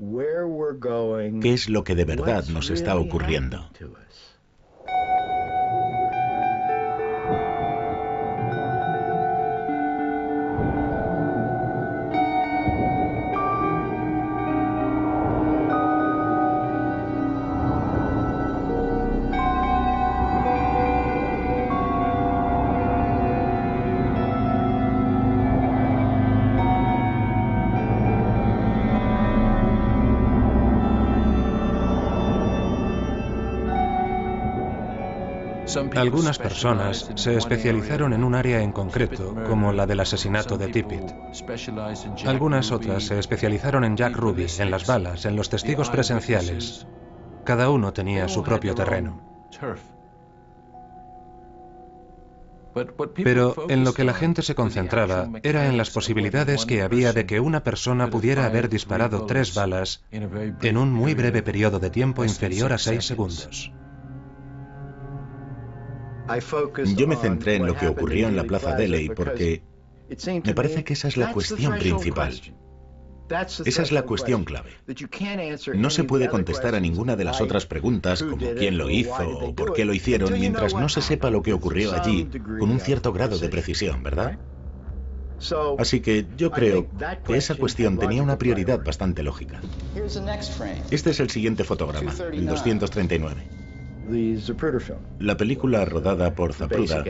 qué es lo que de verdad nos está ocurriendo. Algunas personas se especializaron en un área en concreto, como la del asesinato de Tippit. Algunas otras se especializaron en Jack Ruby, en las balas, en los testigos presenciales. Cada uno tenía su propio terreno. Pero en lo que la gente se concentraba era en las posibilidades que había de que una persona pudiera haber disparado tres balas en un muy breve periodo de tiempo inferior a seis segundos. Yo me centré en lo que ocurrió en la Plaza Deley porque me parece que esa es la cuestión principal. Esa es la cuestión clave. No se puede contestar a ninguna de las otras preguntas, como quién lo hizo o por qué lo hicieron, mientras no se sepa lo que ocurrió allí con un cierto grado de precisión, ¿verdad? Así que yo creo que esa cuestión tenía una prioridad bastante lógica. Este es el siguiente fotograma, el 239. La película rodada por Zapruda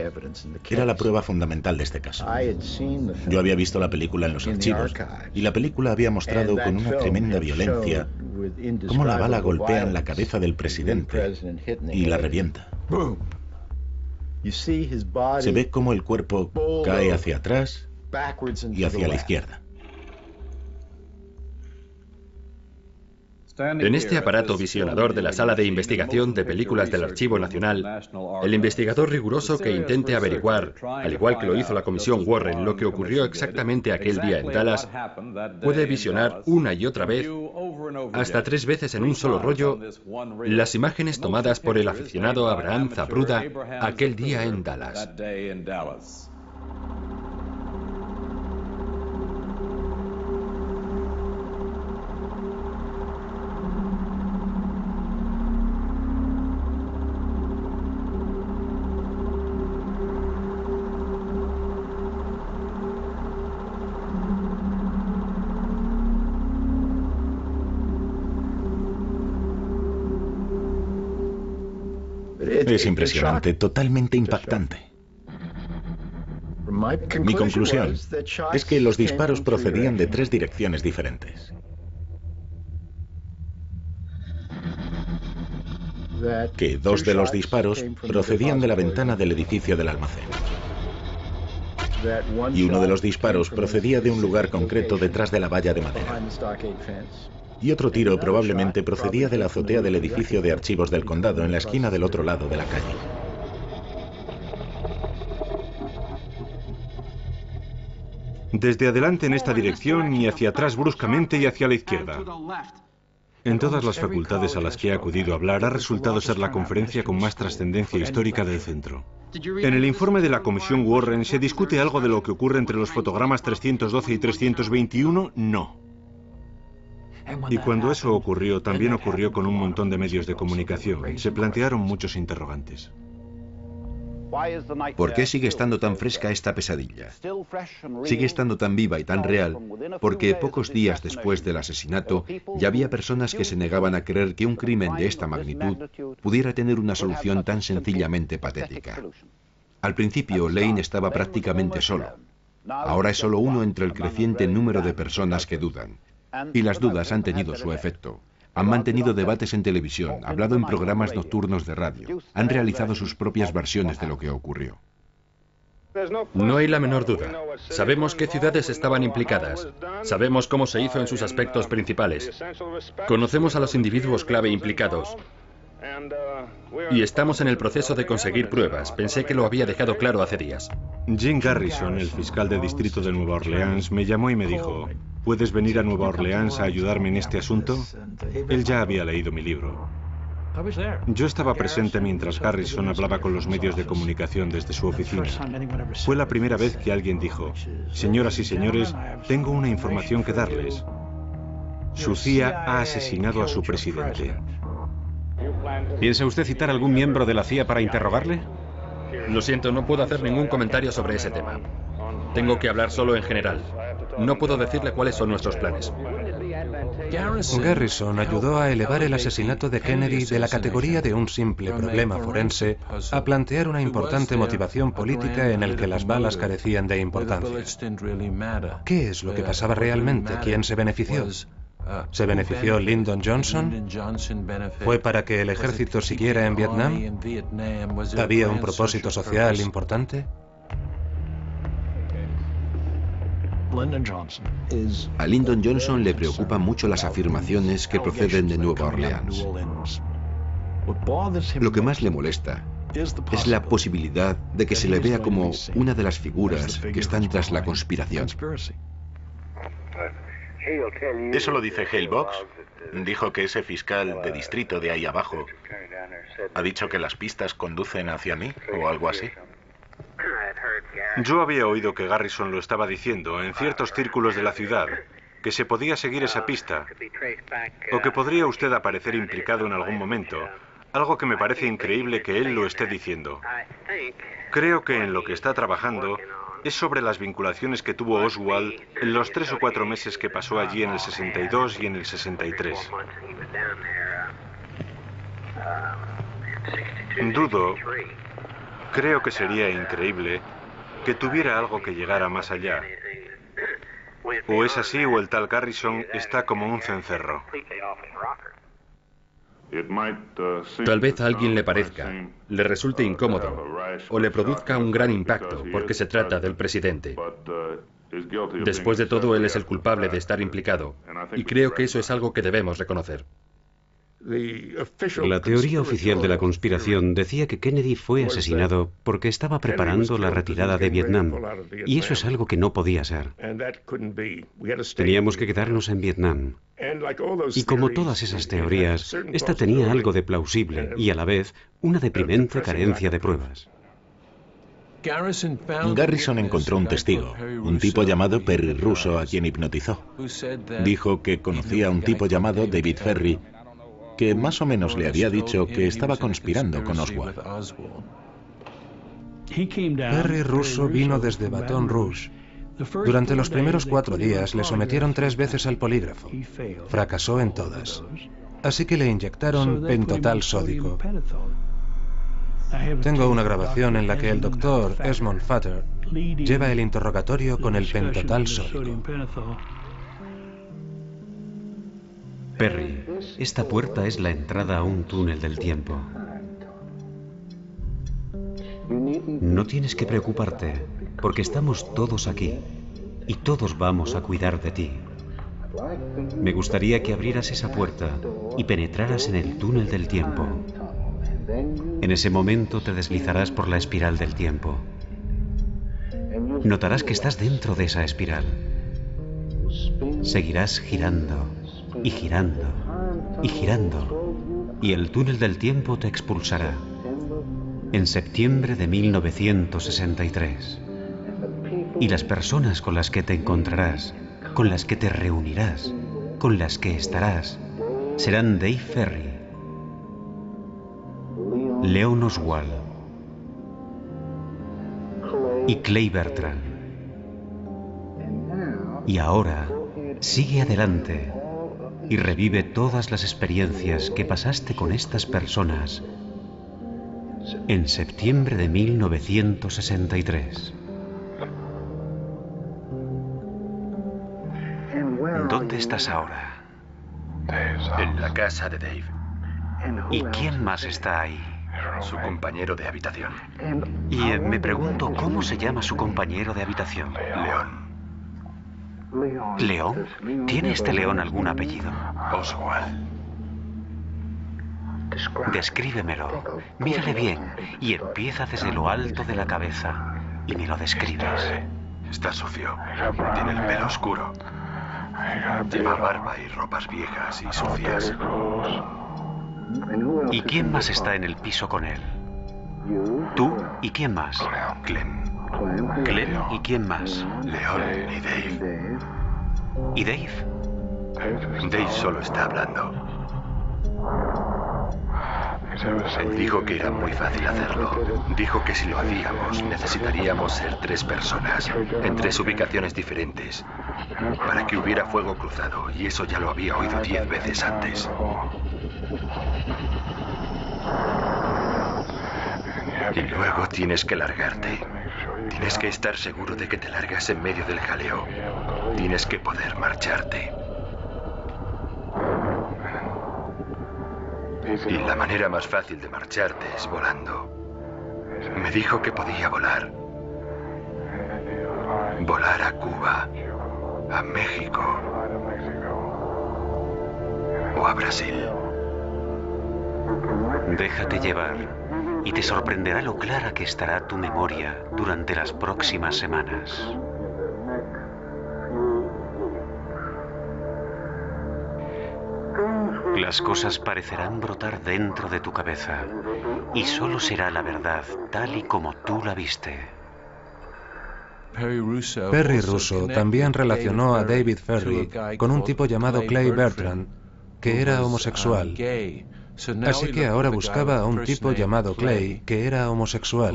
era la prueba fundamental de este caso. Yo había visto la película en los archivos y la película había mostrado con una tremenda violencia cómo la bala golpea en la cabeza del presidente y la revienta. Se ve cómo el cuerpo cae hacia atrás y hacia la izquierda. En este aparato visionador de la Sala de Investigación de Películas del Archivo Nacional, el investigador riguroso que intente averiguar, al igual que lo hizo la Comisión Warren, lo que ocurrió exactamente aquel día en Dallas, puede visionar una y otra vez, hasta tres veces en un solo rollo, las imágenes tomadas por el aficionado Abraham Zapruda aquel día en Dallas. Es impresionante, totalmente impactante. Mi conclusión es que los disparos procedían de tres direcciones diferentes. Que dos de los disparos procedían de la ventana del edificio del almacén. Y uno de los disparos procedía de un lugar concreto detrás de la valla de madera y otro tiro probablemente procedía de la azotea del edificio de archivos del condado en la esquina del otro lado de la calle. Desde adelante en esta dirección y hacia atrás bruscamente y hacia la izquierda. En todas las facultades a las que he acudido a hablar ha resultado ser la conferencia con más trascendencia histórica del centro. En el informe de la Comisión Warren se discute algo de lo que ocurre entre los fotogramas 312 y 321, no. Y cuando eso ocurrió, también ocurrió con un montón de medios de comunicación. Se plantearon muchos interrogantes. ¿Por qué sigue estando tan fresca esta pesadilla? Sigue estando tan viva y tan real porque pocos días después del asesinato ya había personas que se negaban a creer que un crimen de esta magnitud pudiera tener una solución tan sencillamente patética. Al principio, Lane estaba prácticamente solo. Ahora es solo uno entre el creciente número de personas que dudan. Y las dudas han tenido su efecto. Han mantenido debates en televisión, hablado en programas nocturnos de radio, han realizado sus propias versiones de lo que ocurrió. No hay la menor duda. Sabemos qué ciudades estaban implicadas. Sabemos cómo se hizo en sus aspectos principales. Conocemos a los individuos clave implicados. Y estamos en el proceso de conseguir pruebas. Pensé que lo había dejado claro hace días. Jim Garrison, el fiscal de distrito de Nueva Orleans, me llamó y me dijo, ¿puedes venir a Nueva Orleans a ayudarme en este asunto? Él ya había leído mi libro. Yo estaba presente mientras Garrison hablaba con los medios de comunicación desde su oficina. Fue la primera vez que alguien dijo, señoras y señores, tengo una información que darles. Su CIA ha asesinado a su presidente. ¿Piensa usted citar algún miembro de la CIA para interrogarle? Lo siento, no puedo hacer ningún comentario sobre ese tema. Tengo que hablar solo en general. No puedo decirle cuáles son nuestros planes. Garrison ayudó a elevar el asesinato de Kennedy de la categoría de un simple problema forense a plantear una importante motivación política en el que las balas carecían de importancia. ¿Qué es lo que pasaba realmente? ¿Quién se benefició? ¿Se benefició Lyndon Johnson? ¿Fue para que el ejército siguiera en Vietnam? ¿Había un propósito social importante? A Lyndon Johnson le preocupan mucho las afirmaciones que proceden de Nueva Orleans. Lo que más le molesta es la posibilidad de que se le vea como una de las figuras que están tras la conspiración. ¿Eso lo dice Halebox? Dijo que ese fiscal de distrito de ahí abajo ha dicho que las pistas conducen hacia mí o algo así. Yo había oído que Garrison lo estaba diciendo en ciertos círculos de la ciudad, que se podía seguir esa pista, o que podría usted aparecer implicado en algún momento, algo que me parece increíble que él lo esté diciendo. Creo que en lo que está trabajando es sobre las vinculaciones que tuvo Oswald en los tres o cuatro meses que pasó allí en el 62 y en el 63. Dudo, creo que sería increíble que tuviera algo que llegara más allá. O es así o el tal Garrison está como un cencerro. Tal vez a alguien le parezca, le resulte incómodo o le produzca un gran impacto porque se trata del presidente. Después de todo, él es el culpable de estar implicado y creo que eso es algo que debemos reconocer. La teoría oficial de la conspiración decía que Kennedy fue asesinado porque estaba preparando la retirada de Vietnam, y eso es algo que no podía ser. Teníamos que quedarnos en Vietnam. Y como todas esas teorías, esta tenía algo de plausible y a la vez una deprimente carencia de pruebas. Garrison encontró un testigo, un tipo llamado Perry Russo a quien hipnotizó. Dijo que conocía a un tipo llamado David Ferry que más o menos le había dicho que estaba conspirando con Oswald. Perry Russo vino desde Baton Rouge. Durante los primeros cuatro días le sometieron tres veces al polígrafo. Fracasó en todas. Así que le inyectaron pentotal sódico. Tengo una grabación en la que el doctor Esmond Fatter lleva el interrogatorio con el pentotal sódico. Perry, esta puerta es la entrada a un túnel del tiempo. No tienes que preocuparte, porque estamos todos aquí y todos vamos a cuidar de ti. Me gustaría que abrieras esa puerta y penetraras en el túnel del tiempo. En ese momento te deslizarás por la espiral del tiempo. Notarás que estás dentro de esa espiral. Seguirás girando y girando y girando y el túnel del tiempo te expulsará. En septiembre de 1963. Y las personas con las que te encontrarás, con las que te reunirás, con las que estarás, serán Dave Ferry, Leon Oswald y Clay Bertrand. Y ahora, sigue adelante y revive todas las experiencias que pasaste con estas personas en septiembre de 1963. ¿Dónde estás ahora? En la casa de Dave. ¿Y quién más está ahí? Su compañero de habitación. Y eh, me pregunto cómo se llama su compañero de habitación. León. ¿León? ¿Tiene este león algún apellido? Oswald. Descríbemelo. Mírale bien y empieza desde lo alto de la cabeza y me lo describes. Está sucio. Tiene el pelo oscuro. Lleva barba y ropas viejas y sucias. ¿Y quién más está en el piso con él? ¿Tú y quién más? Clem. Clem y quién más? León y Dave. ¿Y Dave? Dave solo está hablando. Él dijo que era muy fácil hacerlo. Dijo que si lo hacíamos necesitaríamos ser tres personas, en tres ubicaciones diferentes, para que hubiera fuego cruzado, y eso ya lo había oído diez veces antes. Y luego tienes que largarte. Tienes que estar seguro de que te largas en medio del jaleo. Tienes que poder marcharte. Y la manera más fácil de marcharte es volando. Me dijo que podía volar. Volar a Cuba, a México o a Brasil. Déjate llevar y te sorprenderá lo clara que estará tu memoria durante las próximas semanas. Las cosas parecerán brotar dentro de tu cabeza y solo será la verdad tal y como tú la viste. Perry Russo también relacionó a David Ferry con un tipo llamado Clay Bertrand, que era homosexual. Así que ahora buscaba a un tipo llamado Clay, que era homosexual.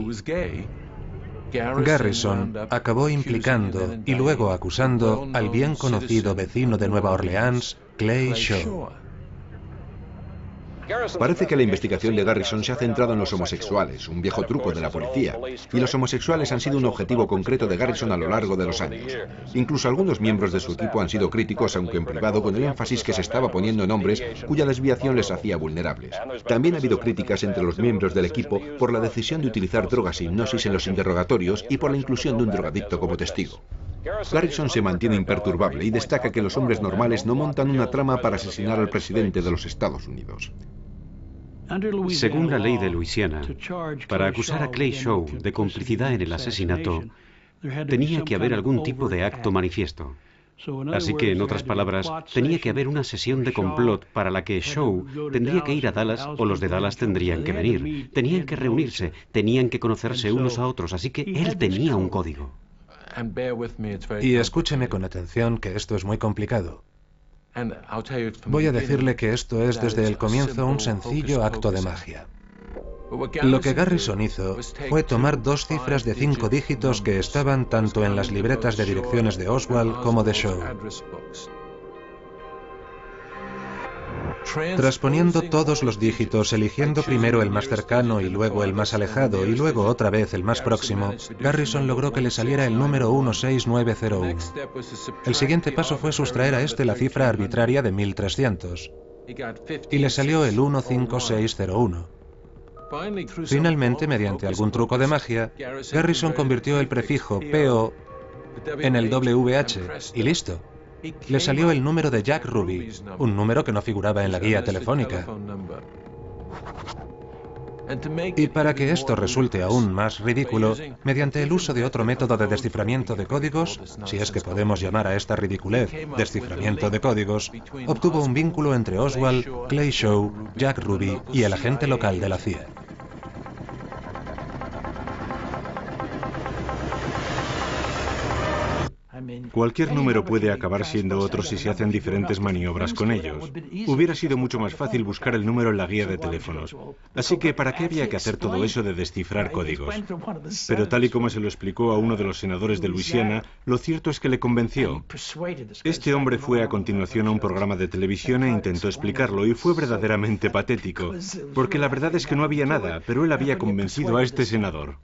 Garrison acabó implicando y luego acusando al bien conocido vecino de Nueva Orleans, Clay Shaw. Parece que la investigación de Garrison se ha centrado en los homosexuales, un viejo truco de la policía, y los homosexuales han sido un objetivo concreto de Garrison a lo largo de los años. Incluso algunos miembros de su equipo han sido críticos, aunque en privado, con el énfasis que se estaba poniendo en hombres cuya desviación les hacía vulnerables. También ha habido críticas entre los miembros del equipo por la decisión de utilizar drogas y hipnosis en los interrogatorios y por la inclusión de un drogadicto como testigo. Garrison se mantiene imperturbable y destaca que los hombres normales no montan una trama para asesinar al presidente de los Estados Unidos. Según la ley de Luisiana, para acusar a Clay Shaw de complicidad en el asesinato, tenía que haber algún tipo de acto manifiesto. Así que, en otras palabras, tenía que haber una sesión de complot para la que Shaw tendría que ir a Dallas o los de Dallas tendrían que venir. Tenían que reunirse, tenían que conocerse unos a otros, así que él tenía un código. Y escúcheme con atención que esto es muy complicado. Voy a decirle que esto es desde el comienzo un sencillo acto de magia. Lo que Garrison hizo fue tomar dos cifras de cinco dígitos que estaban tanto en las libretas de direcciones de Oswald como de Shaw. Transponiendo todos los dígitos, eligiendo primero el más cercano y luego el más alejado y luego otra vez el más próximo, Garrison logró que le saliera el número 16901. El siguiente paso fue sustraer a este la cifra arbitraria de 1300 y le salió el 15601. Finalmente, mediante algún truco de magia, Garrison convirtió el prefijo PO en el WH y listo le salió el número de Jack Ruby, un número que no figuraba en la guía telefónica. Y para que esto resulte aún más ridículo, mediante el uso de otro método de desciframiento de códigos, si es que podemos llamar a esta ridiculez desciframiento de códigos, obtuvo un vínculo entre Oswald, Clay Shaw, Jack Ruby y el agente local de la CIA. Cualquier número puede acabar siendo otro si se hacen diferentes maniobras con ellos. Hubiera sido mucho más fácil buscar el número en la guía de teléfonos. Así que, ¿para qué había que hacer todo eso de descifrar códigos? Pero tal y como se lo explicó a uno de los senadores de Luisiana, lo cierto es que le convenció. Este hombre fue a continuación a un programa de televisión e intentó explicarlo y fue verdaderamente patético, porque la verdad es que no había nada, pero él había convencido a este senador.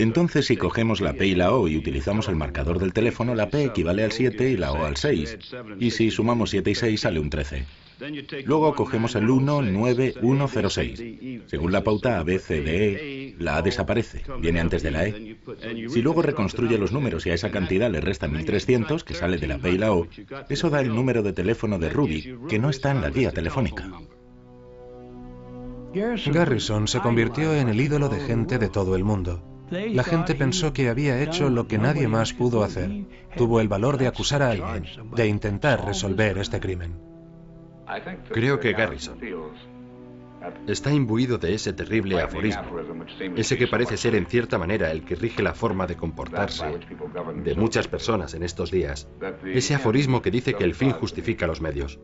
Entonces, si cogemos la P y la O y utilizamos el marcador del teléfono, la P equivale al 7 y la O al 6. Y si sumamos 7 y 6 sale un 13. Luego cogemos el 1, 9, 1, 0, 6. Según la pauta A, B, C, D, E, la A desaparece, viene antes de la E. Si luego reconstruye los números y a esa cantidad le resta 1300, que sale de la P y la O, eso da el número de teléfono de Ruby, que no está en la guía telefónica. Garrison se convirtió en el ídolo de gente de todo el mundo. La gente pensó que había hecho lo que nadie más pudo hacer. Tuvo el valor de acusar a alguien, de intentar resolver este crimen. Creo que Garrison está imbuido de ese terrible aforismo, ese que parece ser en cierta manera el que rige la forma de comportarse de muchas personas en estos días, ese aforismo que dice que el fin justifica los medios.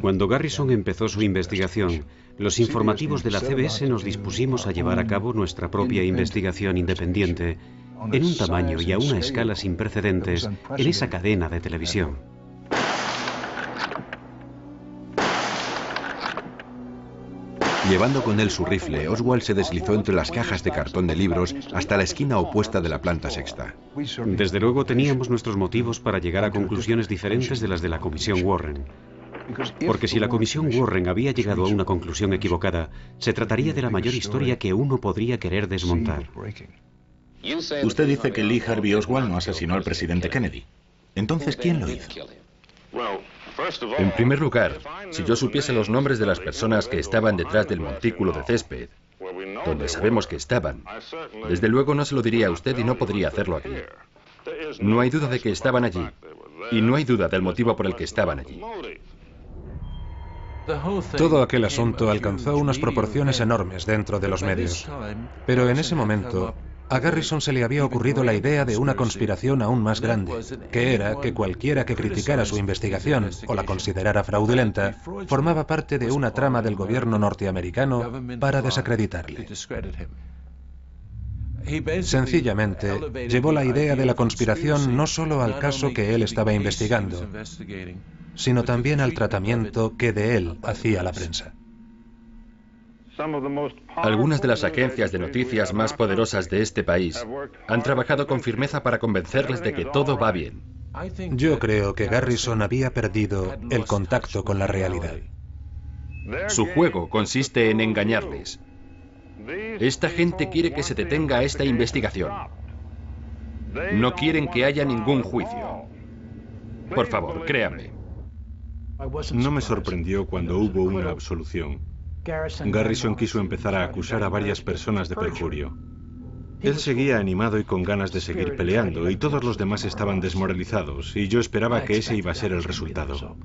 Cuando Garrison empezó su investigación, los informativos de la CBS nos dispusimos a llevar a cabo nuestra propia investigación independiente en un tamaño y a una escala sin precedentes en esa cadena de televisión. Llevando con él su rifle, Oswald se deslizó entre las cajas de cartón de libros hasta la esquina opuesta de la planta sexta. Desde luego teníamos nuestros motivos para llegar a conclusiones diferentes de las de la Comisión Warren. Porque si la comisión Warren había llegado a una conclusión equivocada, se trataría de la mayor historia que uno podría querer desmontar. Usted dice que Lee Harvey Oswald no asesinó al presidente Kennedy. Entonces, ¿quién lo hizo? En primer lugar, si yo supiese los nombres de las personas que estaban detrás del montículo de césped, donde sabemos que estaban, desde luego no se lo diría a usted y no podría hacerlo aquí. No hay duda de que estaban allí, y no hay duda del motivo por el que estaban allí. Todo aquel asunto alcanzó unas proporciones enormes dentro de los medios. Pero en ese momento, a Garrison se le había ocurrido la idea de una conspiración aún más grande, que era que cualquiera que criticara su investigación o la considerara fraudulenta formaba parte de una trama del gobierno norteamericano para desacreditarle. Sencillamente, llevó la idea de la conspiración no solo al caso que él estaba investigando, sino también al tratamiento que de él hacía la prensa. Algunas de las agencias de noticias más poderosas de este país han trabajado con firmeza para convencerles de que todo va bien. Yo creo que Garrison había perdido el contacto con la realidad. Su juego consiste en engañarles. Esta gente quiere que se detenga esta investigación. No quieren que haya ningún juicio. Por favor, créanme. No me sorprendió cuando hubo una absolución. Garrison quiso empezar a acusar a varias personas de perjurio. Él seguía animado y con ganas de seguir peleando, y todos los demás estaban desmoralizados, y yo esperaba que ese iba a ser el resultado.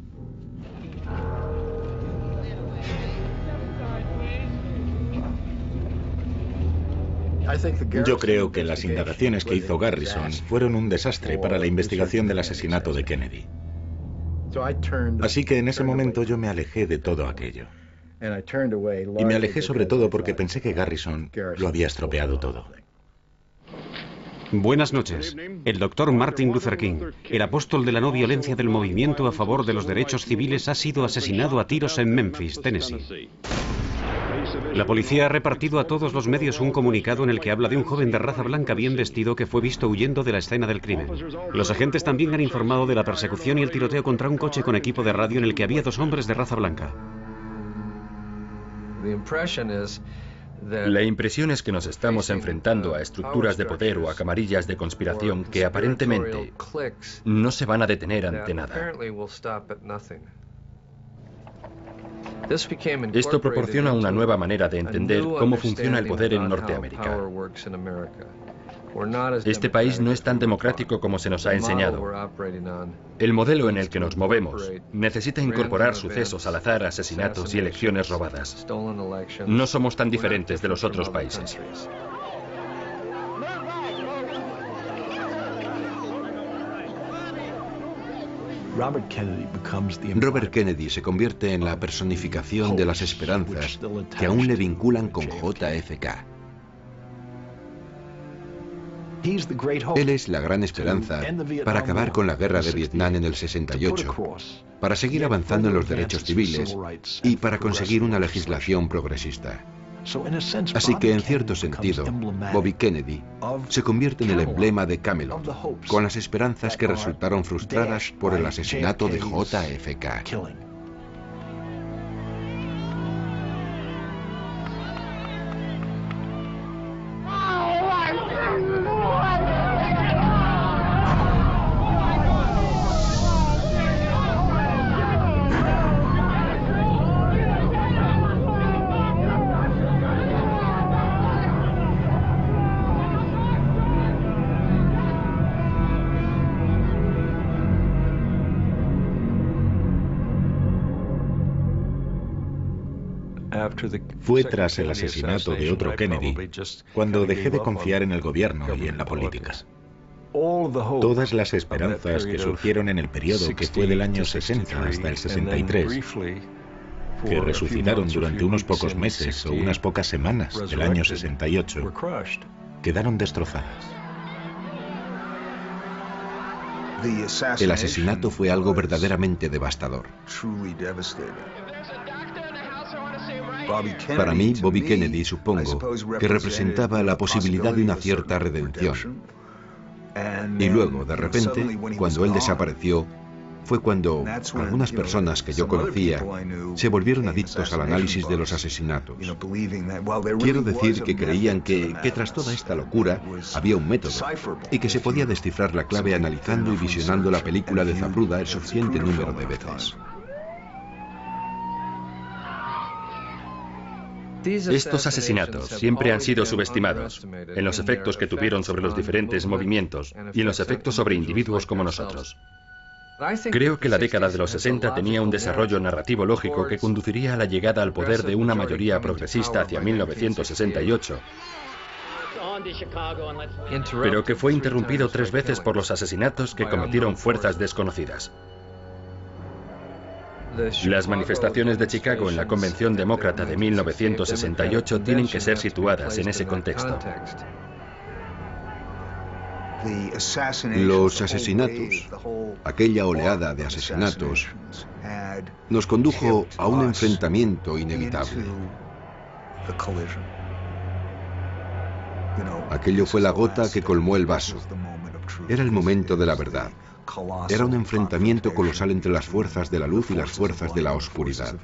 Yo creo que las indagaciones que hizo Garrison fueron un desastre para la investigación del asesinato de Kennedy. Así que en ese momento yo me alejé de todo aquello. Y me alejé sobre todo porque pensé que Garrison lo había estropeado todo. Buenas noches. El doctor Martin Luther King, el apóstol de la no violencia del movimiento a favor de los derechos civiles, ha sido asesinado a tiros en Memphis, Tennessee. La policía ha repartido a todos los medios un comunicado en el que habla de un joven de raza blanca bien vestido que fue visto huyendo de la escena del crimen. Los agentes también han informado de la persecución y el tiroteo contra un coche con equipo de radio en el que había dos hombres de raza blanca. La impresión es que nos estamos enfrentando a estructuras de poder o a camarillas de conspiración que aparentemente no se van a detener ante nada. Esto proporciona una nueva manera de entender cómo funciona el poder en Norteamérica. Este país no es tan democrático como se nos ha enseñado. El modelo en el que nos movemos necesita incorporar sucesos al azar, asesinatos y elecciones robadas. No somos tan diferentes de los otros países. Robert Kennedy se convierte en la personificación de las esperanzas que aún le vinculan con JFK. Él es la gran esperanza para acabar con la guerra de Vietnam en el 68, para seguir avanzando en los derechos civiles y para conseguir una legislación progresista. Así que en cierto sentido, Bobby Kennedy se convierte en el emblema de Camelot, con las esperanzas que resultaron frustradas por el asesinato de JFK. Fue tras el asesinato de otro Kennedy cuando dejé de confiar en el gobierno y en la política. Todas las esperanzas que surgieron en el periodo que fue del año 60 hasta el 63, que resucitaron durante unos pocos meses o unas pocas semanas del año 68, quedaron destrozadas. El asesinato fue algo verdaderamente devastador. Para mí, Bobby Kennedy, supongo, que representaba la posibilidad de una cierta redención. Y luego, de repente, cuando él desapareció, fue cuando algunas personas que yo conocía se volvieron adictos al análisis de los asesinatos. Quiero decir que creían que, tras toda esta locura había un método y que se podía descifrar la clave analizando y visionando la película de Zapruda el suficiente número de veces. Estos asesinatos siempre han sido subestimados en los efectos que tuvieron sobre los diferentes movimientos y en los efectos sobre individuos como nosotros. Creo que la década de los 60 tenía un desarrollo narrativo lógico que conduciría a la llegada al poder de una mayoría progresista hacia 1968, pero que fue interrumpido tres veces por los asesinatos que cometieron fuerzas desconocidas. Las manifestaciones de Chicago en la Convención Demócrata de 1968 tienen que ser situadas en ese contexto. Los asesinatos, aquella oleada de asesinatos, nos condujo a un enfrentamiento inevitable. Aquello fue la gota que colmó el vaso. Era el momento de la verdad. Era un enfrentamiento colosal entre las fuerzas de la luz y las fuerzas de la oscuridad.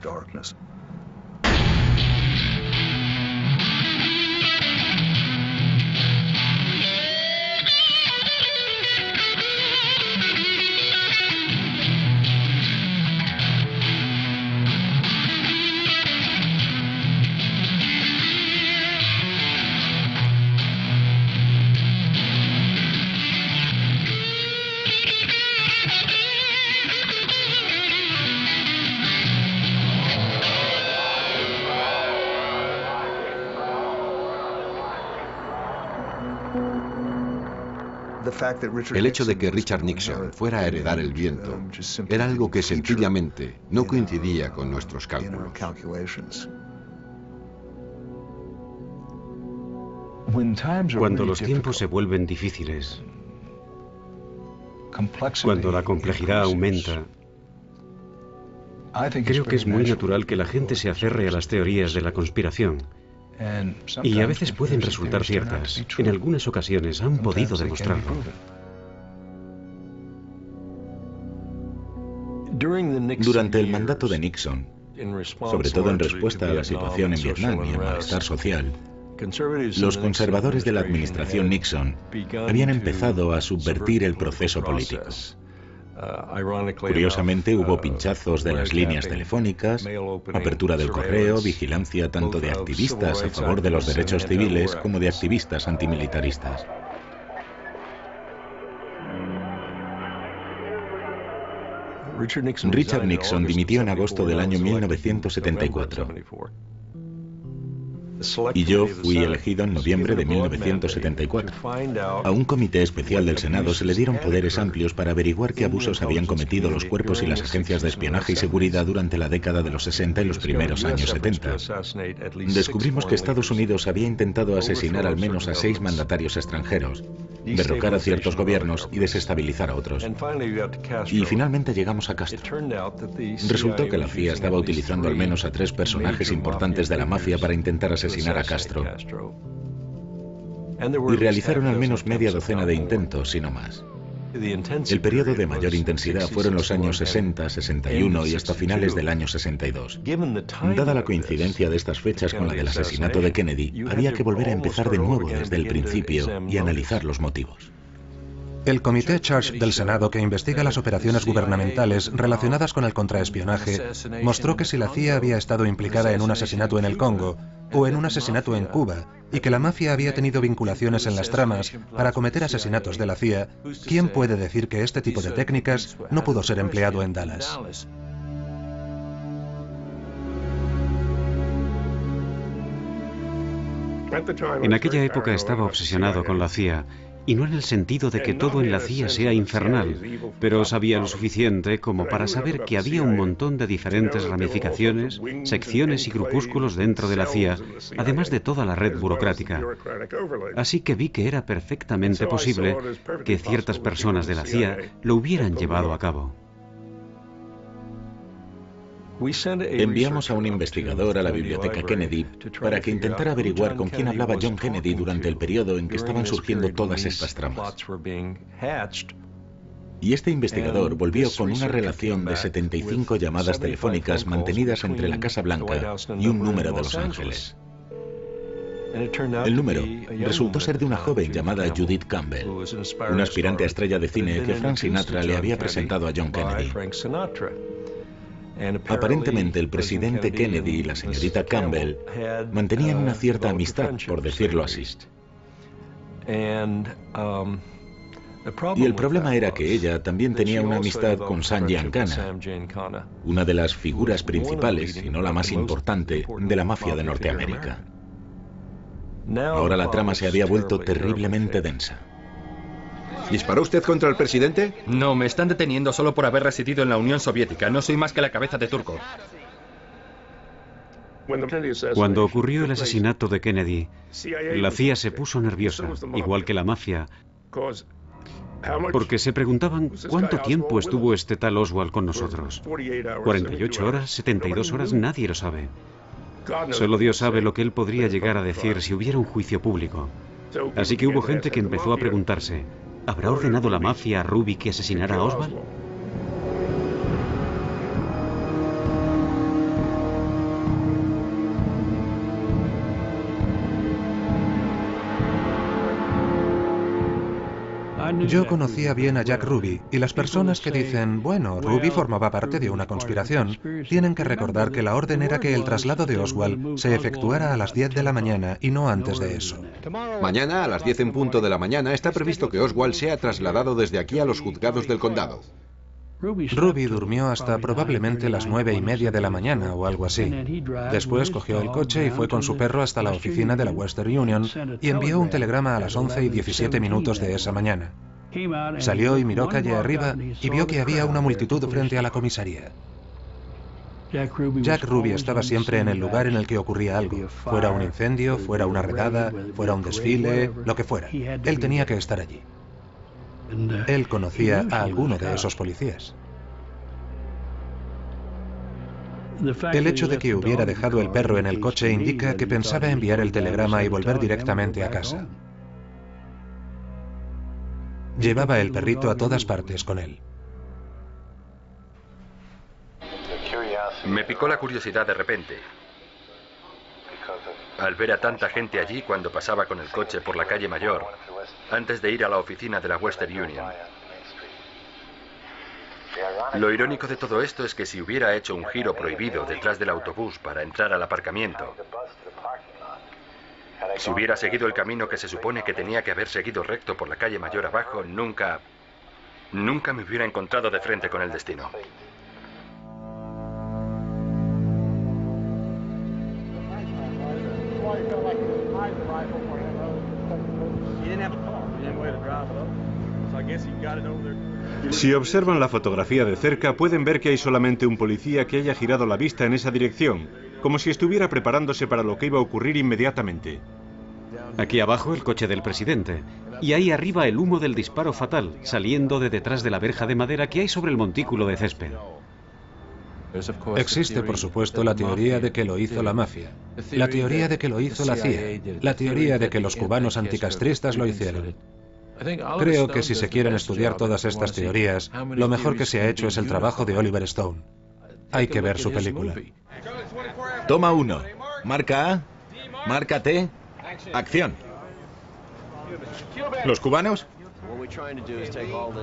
El hecho de que Richard Nixon fuera a heredar el viento era algo que sencillamente no coincidía con nuestros cálculos. Cuando los tiempos se vuelven difíciles, cuando la complejidad aumenta, creo que es muy natural que la gente se aferre a las teorías de la conspiración y a veces pueden resultar ciertas. En algunas ocasiones han podido demostrarlo. Durante el mandato de Nixon, sobre todo en respuesta a la situación en Vietnam y el malestar social, los conservadores de la administración Nixon habían empezado a subvertir el proceso político. Curiosamente hubo pinchazos de las líneas telefónicas, apertura del correo, vigilancia tanto de activistas a favor de los derechos civiles como de activistas antimilitaristas. Richard Nixon dimitió en agosto del año 1974. Y yo fui elegido en noviembre de 1974. A un comité especial del Senado se le dieron poderes amplios para averiguar qué abusos habían cometido los cuerpos y las agencias de espionaje y seguridad durante la década de los 60 y los primeros años 70. Descubrimos que Estados Unidos había intentado asesinar al menos a seis mandatarios extranjeros, derrocar a ciertos gobiernos y desestabilizar a otros. Y finalmente llegamos a Castro. Resultó que la CIA estaba utilizando al menos a tres personajes importantes de la mafia para intentar asesinar asesinar a Castro. Y realizaron al menos media docena de intentos, si no más. El periodo de mayor intensidad fueron los años 60, 61 y hasta finales del año 62. Dada la coincidencia de estas fechas con la del asesinato de Kennedy, había que volver a empezar de nuevo desde el principio y analizar los motivos. El Comité Charge del Senado que investiga las operaciones gubernamentales relacionadas con el contraespionaje mostró que si la CIA había estado implicada en un asesinato en el Congo o en un asesinato en Cuba y que la mafia había tenido vinculaciones en las tramas para cometer asesinatos de la CIA, ¿quién puede decir que este tipo de técnicas no pudo ser empleado en Dallas? En aquella época estaba obsesionado con la CIA y no en el sentido de que todo en la CIA sea infernal, pero sabía lo suficiente como para saber que había un montón de diferentes ramificaciones, secciones y grupúsculos dentro de la CIA, además de toda la red burocrática. Así que vi que era perfectamente posible que ciertas personas de la CIA lo hubieran llevado a cabo. Enviamos a un investigador a la biblioteca Kennedy para que intentara averiguar con quién hablaba John Kennedy durante el periodo en que estaban surgiendo todas estas tramas. Y este investigador volvió con una relación de 75 llamadas telefónicas mantenidas entre la Casa Blanca y un número de Los Ángeles. El número resultó ser de una joven llamada Judith Campbell, una aspirante a estrella de cine que Frank Sinatra le había presentado a John Kennedy. Aparentemente el presidente Kennedy y la señorita Campbell mantenían una cierta amistad, por decirlo así. Y el problema era que ella también tenía una amistad con Sam Giancana, una de las figuras principales, si no la más importante, de la mafia de Norteamérica. Ahora la trama se había vuelto terriblemente densa. ¿Disparó usted contra el presidente? No, me están deteniendo solo por haber residido en la Unión Soviética. No soy más que la cabeza de turco. Cuando ocurrió el asesinato de Kennedy, la CIA se puso nerviosa, igual que la mafia, porque se preguntaban cuánto tiempo estuvo este tal Oswald con nosotros. 48 horas, 72 horas, nadie lo sabe. Solo Dios sabe lo que él podría llegar a decir si hubiera un juicio público. Así que hubo gente que empezó a preguntarse, ¿habrá ordenado la mafia a Ruby que asesinara a Oswald? Yo conocía bien a Jack Ruby y las personas que dicen, bueno, Ruby formaba parte de una conspiración, tienen que recordar que la orden era que el traslado de Oswald se efectuara a las 10 de la mañana y no antes de eso. Mañana, a las 10 en punto de la mañana, está previsto que Oswald sea trasladado desde aquí a los juzgados del condado. Ruby durmió hasta probablemente las nueve y media de la mañana o algo así. Después cogió el coche y fue con su perro hasta la oficina de la Western Union y envió un telegrama a las 11 y 17 minutos de esa mañana. Salió y miró calle arriba y vio que había una multitud frente a la comisaría. Jack Ruby estaba siempre en el lugar en el que ocurría algo, fuera un incendio, fuera una redada, fuera un desfile, lo que fuera. Él tenía que estar allí. Él conocía a alguno de esos policías. El hecho de que hubiera dejado el perro en el coche indica que pensaba enviar el telegrama y volver directamente a casa. Llevaba el perrito a todas partes con él. Me picó la curiosidad de repente. Al ver a tanta gente allí cuando pasaba con el coche por la calle mayor, antes de ir a la oficina de la Western Union. Lo irónico de todo esto es que si hubiera hecho un giro prohibido detrás del autobús para entrar al aparcamiento, si hubiera seguido el camino que se supone que tenía que haber seguido recto por la calle mayor abajo, nunca, nunca me hubiera encontrado de frente con el destino. Si observan la fotografía de cerca, pueden ver que hay solamente un policía que haya girado la vista en esa dirección, como si estuviera preparándose para lo que iba a ocurrir inmediatamente. Aquí abajo el coche del presidente. Y ahí arriba el humo del disparo fatal, saliendo de detrás de la verja de madera que hay sobre el montículo de césped. Existe, por supuesto, la teoría de que lo hizo la mafia, la teoría de que lo hizo la CIA, la teoría de que los cubanos anticastristas lo hicieron. Creo que si se quieren estudiar todas estas teorías, lo mejor que se ha hecho es el trabajo de Oliver Stone. Hay que ver su película. Toma uno. Marca A. Marca T. Acción. ¿Los cubanos?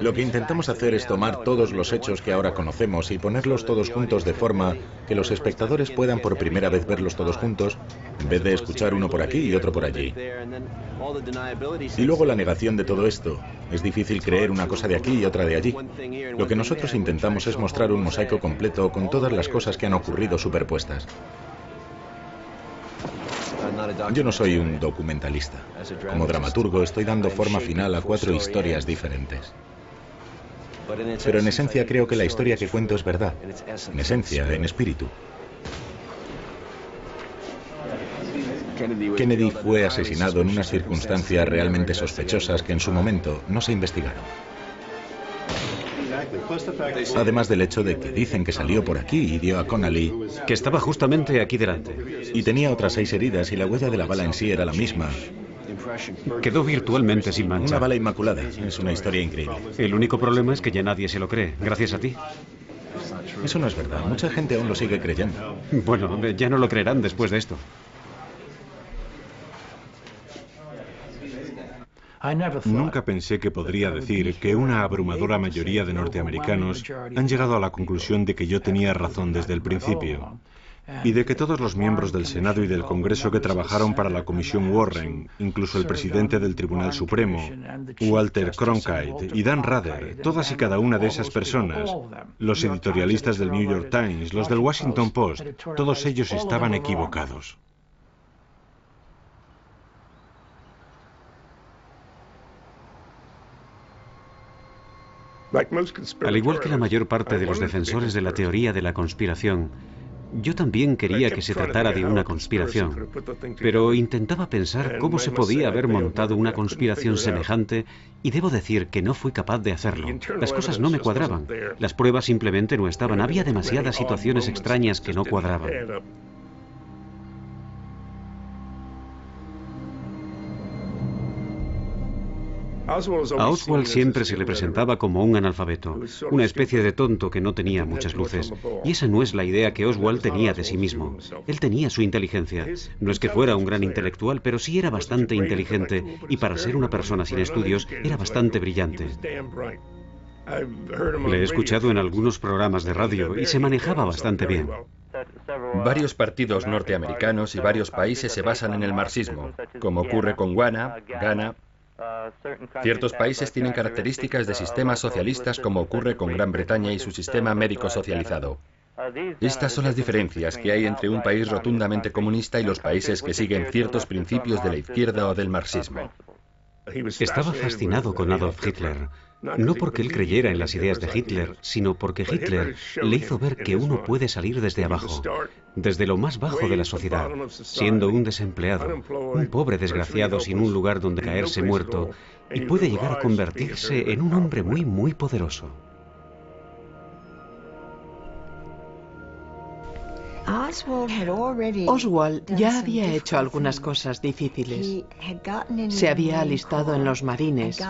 Lo que intentamos hacer es tomar todos los hechos que ahora conocemos y ponerlos todos juntos de forma que los espectadores puedan por primera vez verlos todos juntos, en vez de escuchar uno por aquí y otro por allí. Y luego la negación de todo esto. Es difícil creer una cosa de aquí y otra de allí. Lo que nosotros intentamos es mostrar un mosaico completo con todas las cosas que han ocurrido superpuestas. Yo no soy un documentalista. Como dramaturgo estoy dando forma final a cuatro historias diferentes. Pero en esencia creo que la historia que cuento es verdad. En esencia, en espíritu. Kennedy fue asesinado en unas circunstancias realmente sospechosas que en su momento no se investigaron. Además del hecho de que dicen que salió por aquí y dio a Connolly, que estaba justamente aquí delante. Y tenía otras seis heridas y la huella de la bala en sí era la misma. Quedó virtualmente sin mancha. Una bala inmaculada. Es una historia increíble. El único problema es que ya nadie se lo cree, gracias a ti. Eso no es verdad. Mucha gente aún lo sigue creyendo. Bueno, ya no lo creerán después de esto. Nunca pensé que podría decir que una abrumadora mayoría de norteamericanos han llegado a la conclusión de que yo tenía razón desde el principio y de que todos los miembros del Senado y del Congreso que trabajaron para la Comisión Warren, incluso el presidente del Tribunal Supremo, Walter Cronkite y Dan Rather, todas y cada una de esas personas, los editorialistas del New York Times, los del Washington Post, todos ellos estaban equivocados. Al igual que la mayor parte de los defensores de la teoría de la conspiración, yo también quería que se tratara de una conspiración, pero intentaba pensar cómo se podía haber montado una conspiración semejante y debo decir que no fui capaz de hacerlo. Las cosas no me cuadraban, las pruebas simplemente no estaban, había demasiadas situaciones extrañas que no cuadraban. A Oswald siempre se le presentaba como un analfabeto, una especie de tonto que no tenía muchas luces. Y esa no es la idea que Oswald tenía de sí mismo. Él tenía su inteligencia. No es que fuera un gran intelectual, pero sí era bastante inteligente y para ser una persona sin estudios era bastante brillante. Le he escuchado en algunos programas de radio y se manejaba bastante bien. Varios partidos norteamericanos y varios países se basan en el marxismo, como ocurre con Ghana, Ghana, Ciertos países tienen características de sistemas socialistas como ocurre con Gran Bretaña y su sistema médico socializado. Estas son las diferencias que hay entre un país rotundamente comunista y los países que siguen ciertos principios de la izquierda o del marxismo. Estaba fascinado con Adolf Hitler, no porque él creyera en las ideas de Hitler, sino porque Hitler le hizo ver que uno puede salir desde abajo, desde lo más bajo de la sociedad, siendo un desempleado, un pobre desgraciado sin un lugar donde caerse muerto, y puede llegar a convertirse en un hombre muy, muy poderoso. Oswald ya había hecho algunas cosas difíciles. Se había alistado en los marines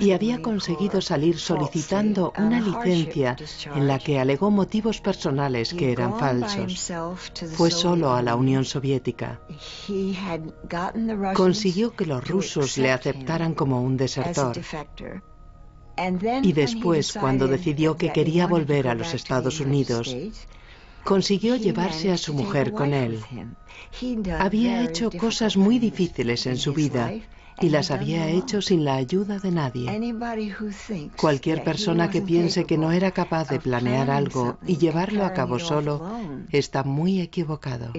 y había conseguido salir solicitando una licencia en la que alegó motivos personales que eran falsos. Fue solo a la Unión Soviética. Consiguió que los rusos le aceptaran como un desertor. Y después, cuando decidió que quería volver a los Estados Unidos, consiguió llevarse a su mujer con él. Había hecho cosas muy difíciles en su vida y las había hecho sin la ayuda de nadie. Cualquier persona que piense que no era capaz de planear algo y llevarlo a cabo solo está muy equivocado.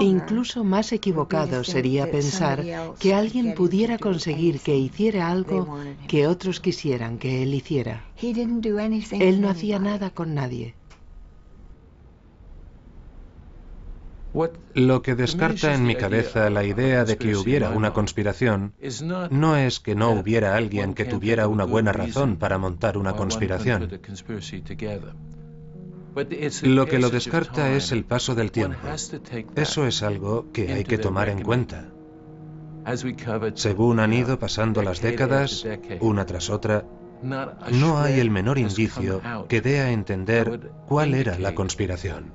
Incluso más equivocado sería pensar que alguien pudiera conseguir que hiciera algo que otros quisieran que él hiciera. Él no hacía nada con nadie. Lo que descarta en mi cabeza la idea de que hubiera una conspiración no es que no hubiera alguien que tuviera una buena razón para montar una conspiración. Lo que lo descarta es el paso del tiempo. Eso es algo que hay que tomar en cuenta. Según han ido pasando las décadas, una tras otra, no hay el menor indicio que dé a entender cuál era la conspiración.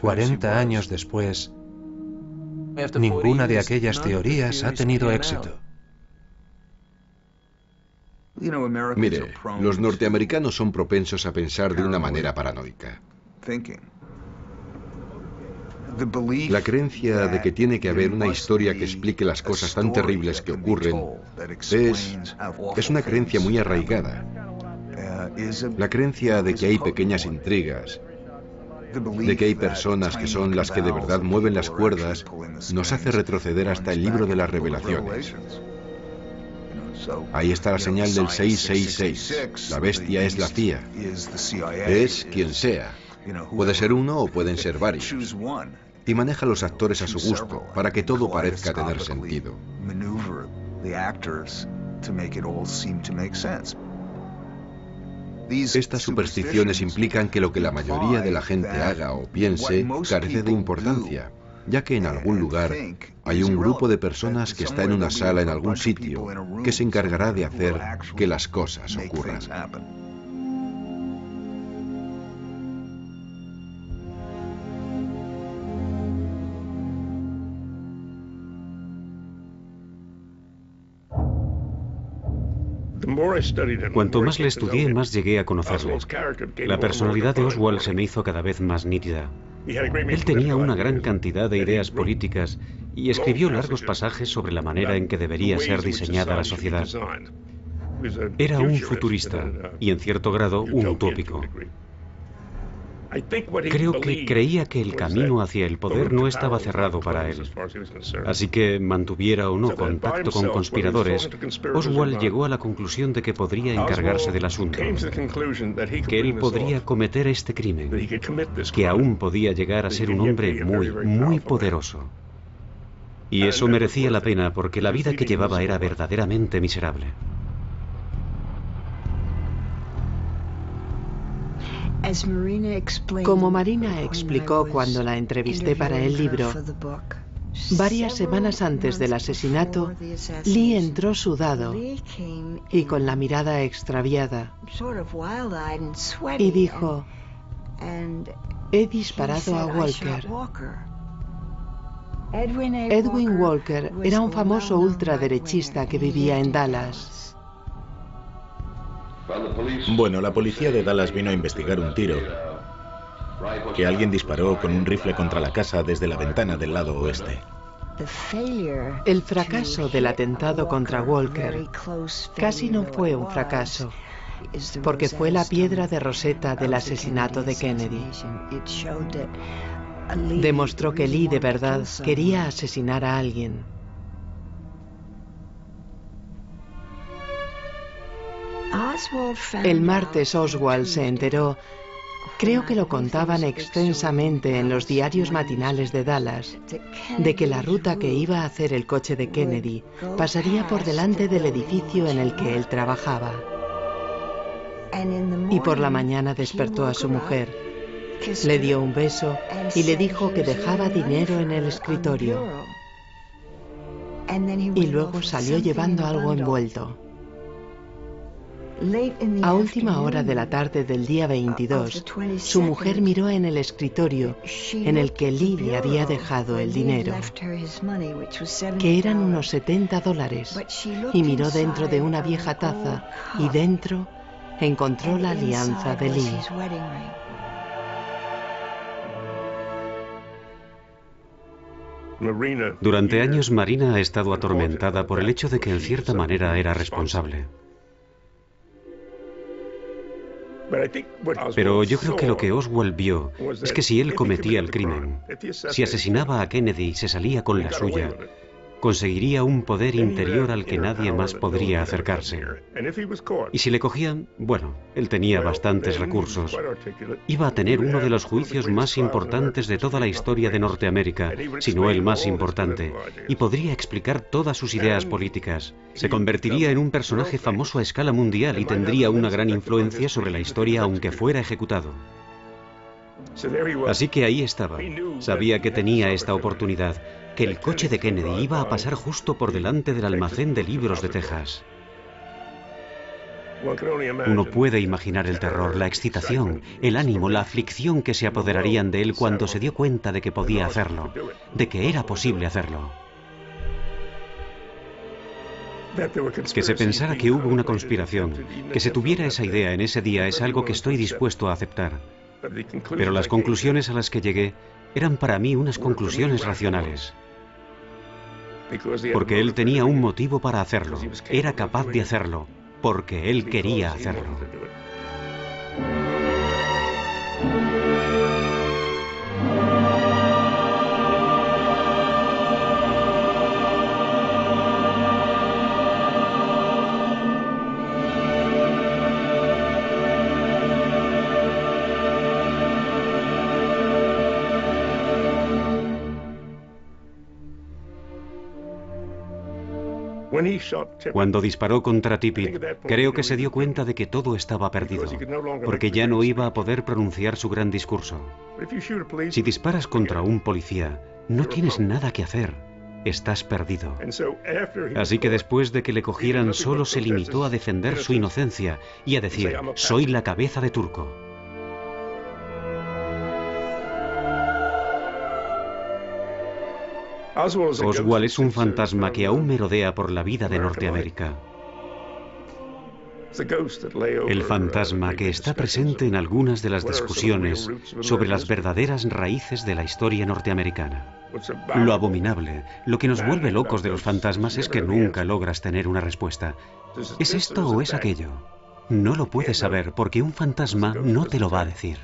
40 años después, ninguna de aquellas teorías ha tenido éxito. Mire, los norteamericanos son propensos a pensar de una manera paranoica. La creencia de que tiene que haber una historia que explique las cosas tan terribles que ocurren es, es una creencia muy arraigada. La creencia de que hay pequeñas intrigas, de que hay personas que son las que de verdad mueven las cuerdas, nos hace retroceder hasta el libro de las revelaciones. Ahí está la señal del 666. La bestia es la CIA. Es quien sea. Puede ser uno o pueden ser varios. Y maneja a los actores a su gusto para que todo parezca tener sentido. Estas supersticiones implican que lo que la mayoría de la gente haga o piense carece de importancia ya que en algún lugar hay un grupo de personas que está en una sala en algún sitio que se encargará de hacer que las cosas ocurran. Cuanto más le estudié, más llegué a conocerlo. La personalidad de Oswald se me hizo cada vez más nítida. Él tenía una gran cantidad de ideas políticas y escribió largos pasajes sobre la manera en que debería ser diseñada la sociedad. Era un futurista y en cierto grado un utópico. Creo que creía que el camino hacia el poder no estaba cerrado para él. Así que, mantuviera o no contacto con conspiradores, Oswald llegó a la conclusión de que podría encargarse del asunto, que él podría cometer este crimen, que aún podía llegar a ser un hombre muy, muy poderoso. Y eso merecía la pena porque la vida que llevaba era verdaderamente miserable. Como Marina explicó cuando la entrevisté para el libro, varias semanas antes del asesinato, Lee entró sudado y con la mirada extraviada y dijo, he disparado a Walker. Edwin Walker era un famoso ultraderechista que vivía en Dallas. Bueno, la policía de Dallas vino a investigar un tiro que alguien disparó con un rifle contra la casa desde la ventana del lado oeste. El fracaso del atentado contra Walker casi no fue un fracaso, porque fue la piedra de Rosetta del asesinato de Kennedy. Demostró que Lee de verdad quería asesinar a alguien. El martes Oswald se enteró, creo que lo contaban extensamente en los diarios matinales de Dallas, de que la ruta que iba a hacer el coche de Kennedy pasaría por delante del edificio en el que él trabajaba. Y por la mañana despertó a su mujer, le dio un beso y le dijo que dejaba dinero en el escritorio. Y luego salió llevando algo envuelto. A última hora de la tarde del día 22, su mujer miró en el escritorio en el que Lee le había dejado el dinero, que eran unos 70 dólares, y miró dentro de una vieja taza y dentro encontró la alianza de Lee. Durante años Marina ha estado atormentada por el hecho de que en cierta manera era responsable. Pero yo creo que lo que Oswald vio es que si él cometía el crimen, si asesinaba a Kennedy y se salía con la suya, conseguiría un poder interior al que nadie más podría acercarse. Y si le cogían, bueno, él tenía bastantes recursos. Iba a tener uno de los juicios más importantes de toda la historia de Norteamérica, si no el más importante, y podría explicar todas sus ideas políticas. Se convertiría en un personaje famoso a escala mundial y tendría una gran influencia sobre la historia aunque fuera ejecutado. Así que ahí estaba. Sabía que tenía esta oportunidad que el coche de Kennedy iba a pasar justo por delante del almacén de libros de Texas. Uno puede imaginar el terror, la excitación, el ánimo, la aflicción que se apoderarían de él cuando se dio cuenta de que podía hacerlo, de que era posible hacerlo. Que se pensara que hubo una conspiración, que se tuviera esa idea en ese día es algo que estoy dispuesto a aceptar. Pero las conclusiones a las que llegué eran para mí unas conclusiones racionales. Porque él tenía un motivo para hacerlo. Era capaz de hacerlo. Porque él quería hacerlo. Cuando disparó contra Tippit, creo que se dio cuenta de que todo estaba perdido, porque ya no iba a poder pronunciar su gran discurso. Si disparas contra un policía, No tienes nada que hacer. Estás perdido. Así que después de que le cogieran solo se limitó a defender su inocencia y a decir, soy la cabeza de turco. Oswald es un fantasma que aún merodea por la vida de Norteamérica. El fantasma que está presente en algunas de las discusiones sobre las verdaderas raíces de la historia norteamericana. Lo abominable, lo que nos vuelve locos de los fantasmas es que nunca logras tener una respuesta. ¿Es esto o es aquello? No lo puedes saber porque un fantasma no te lo va a decir.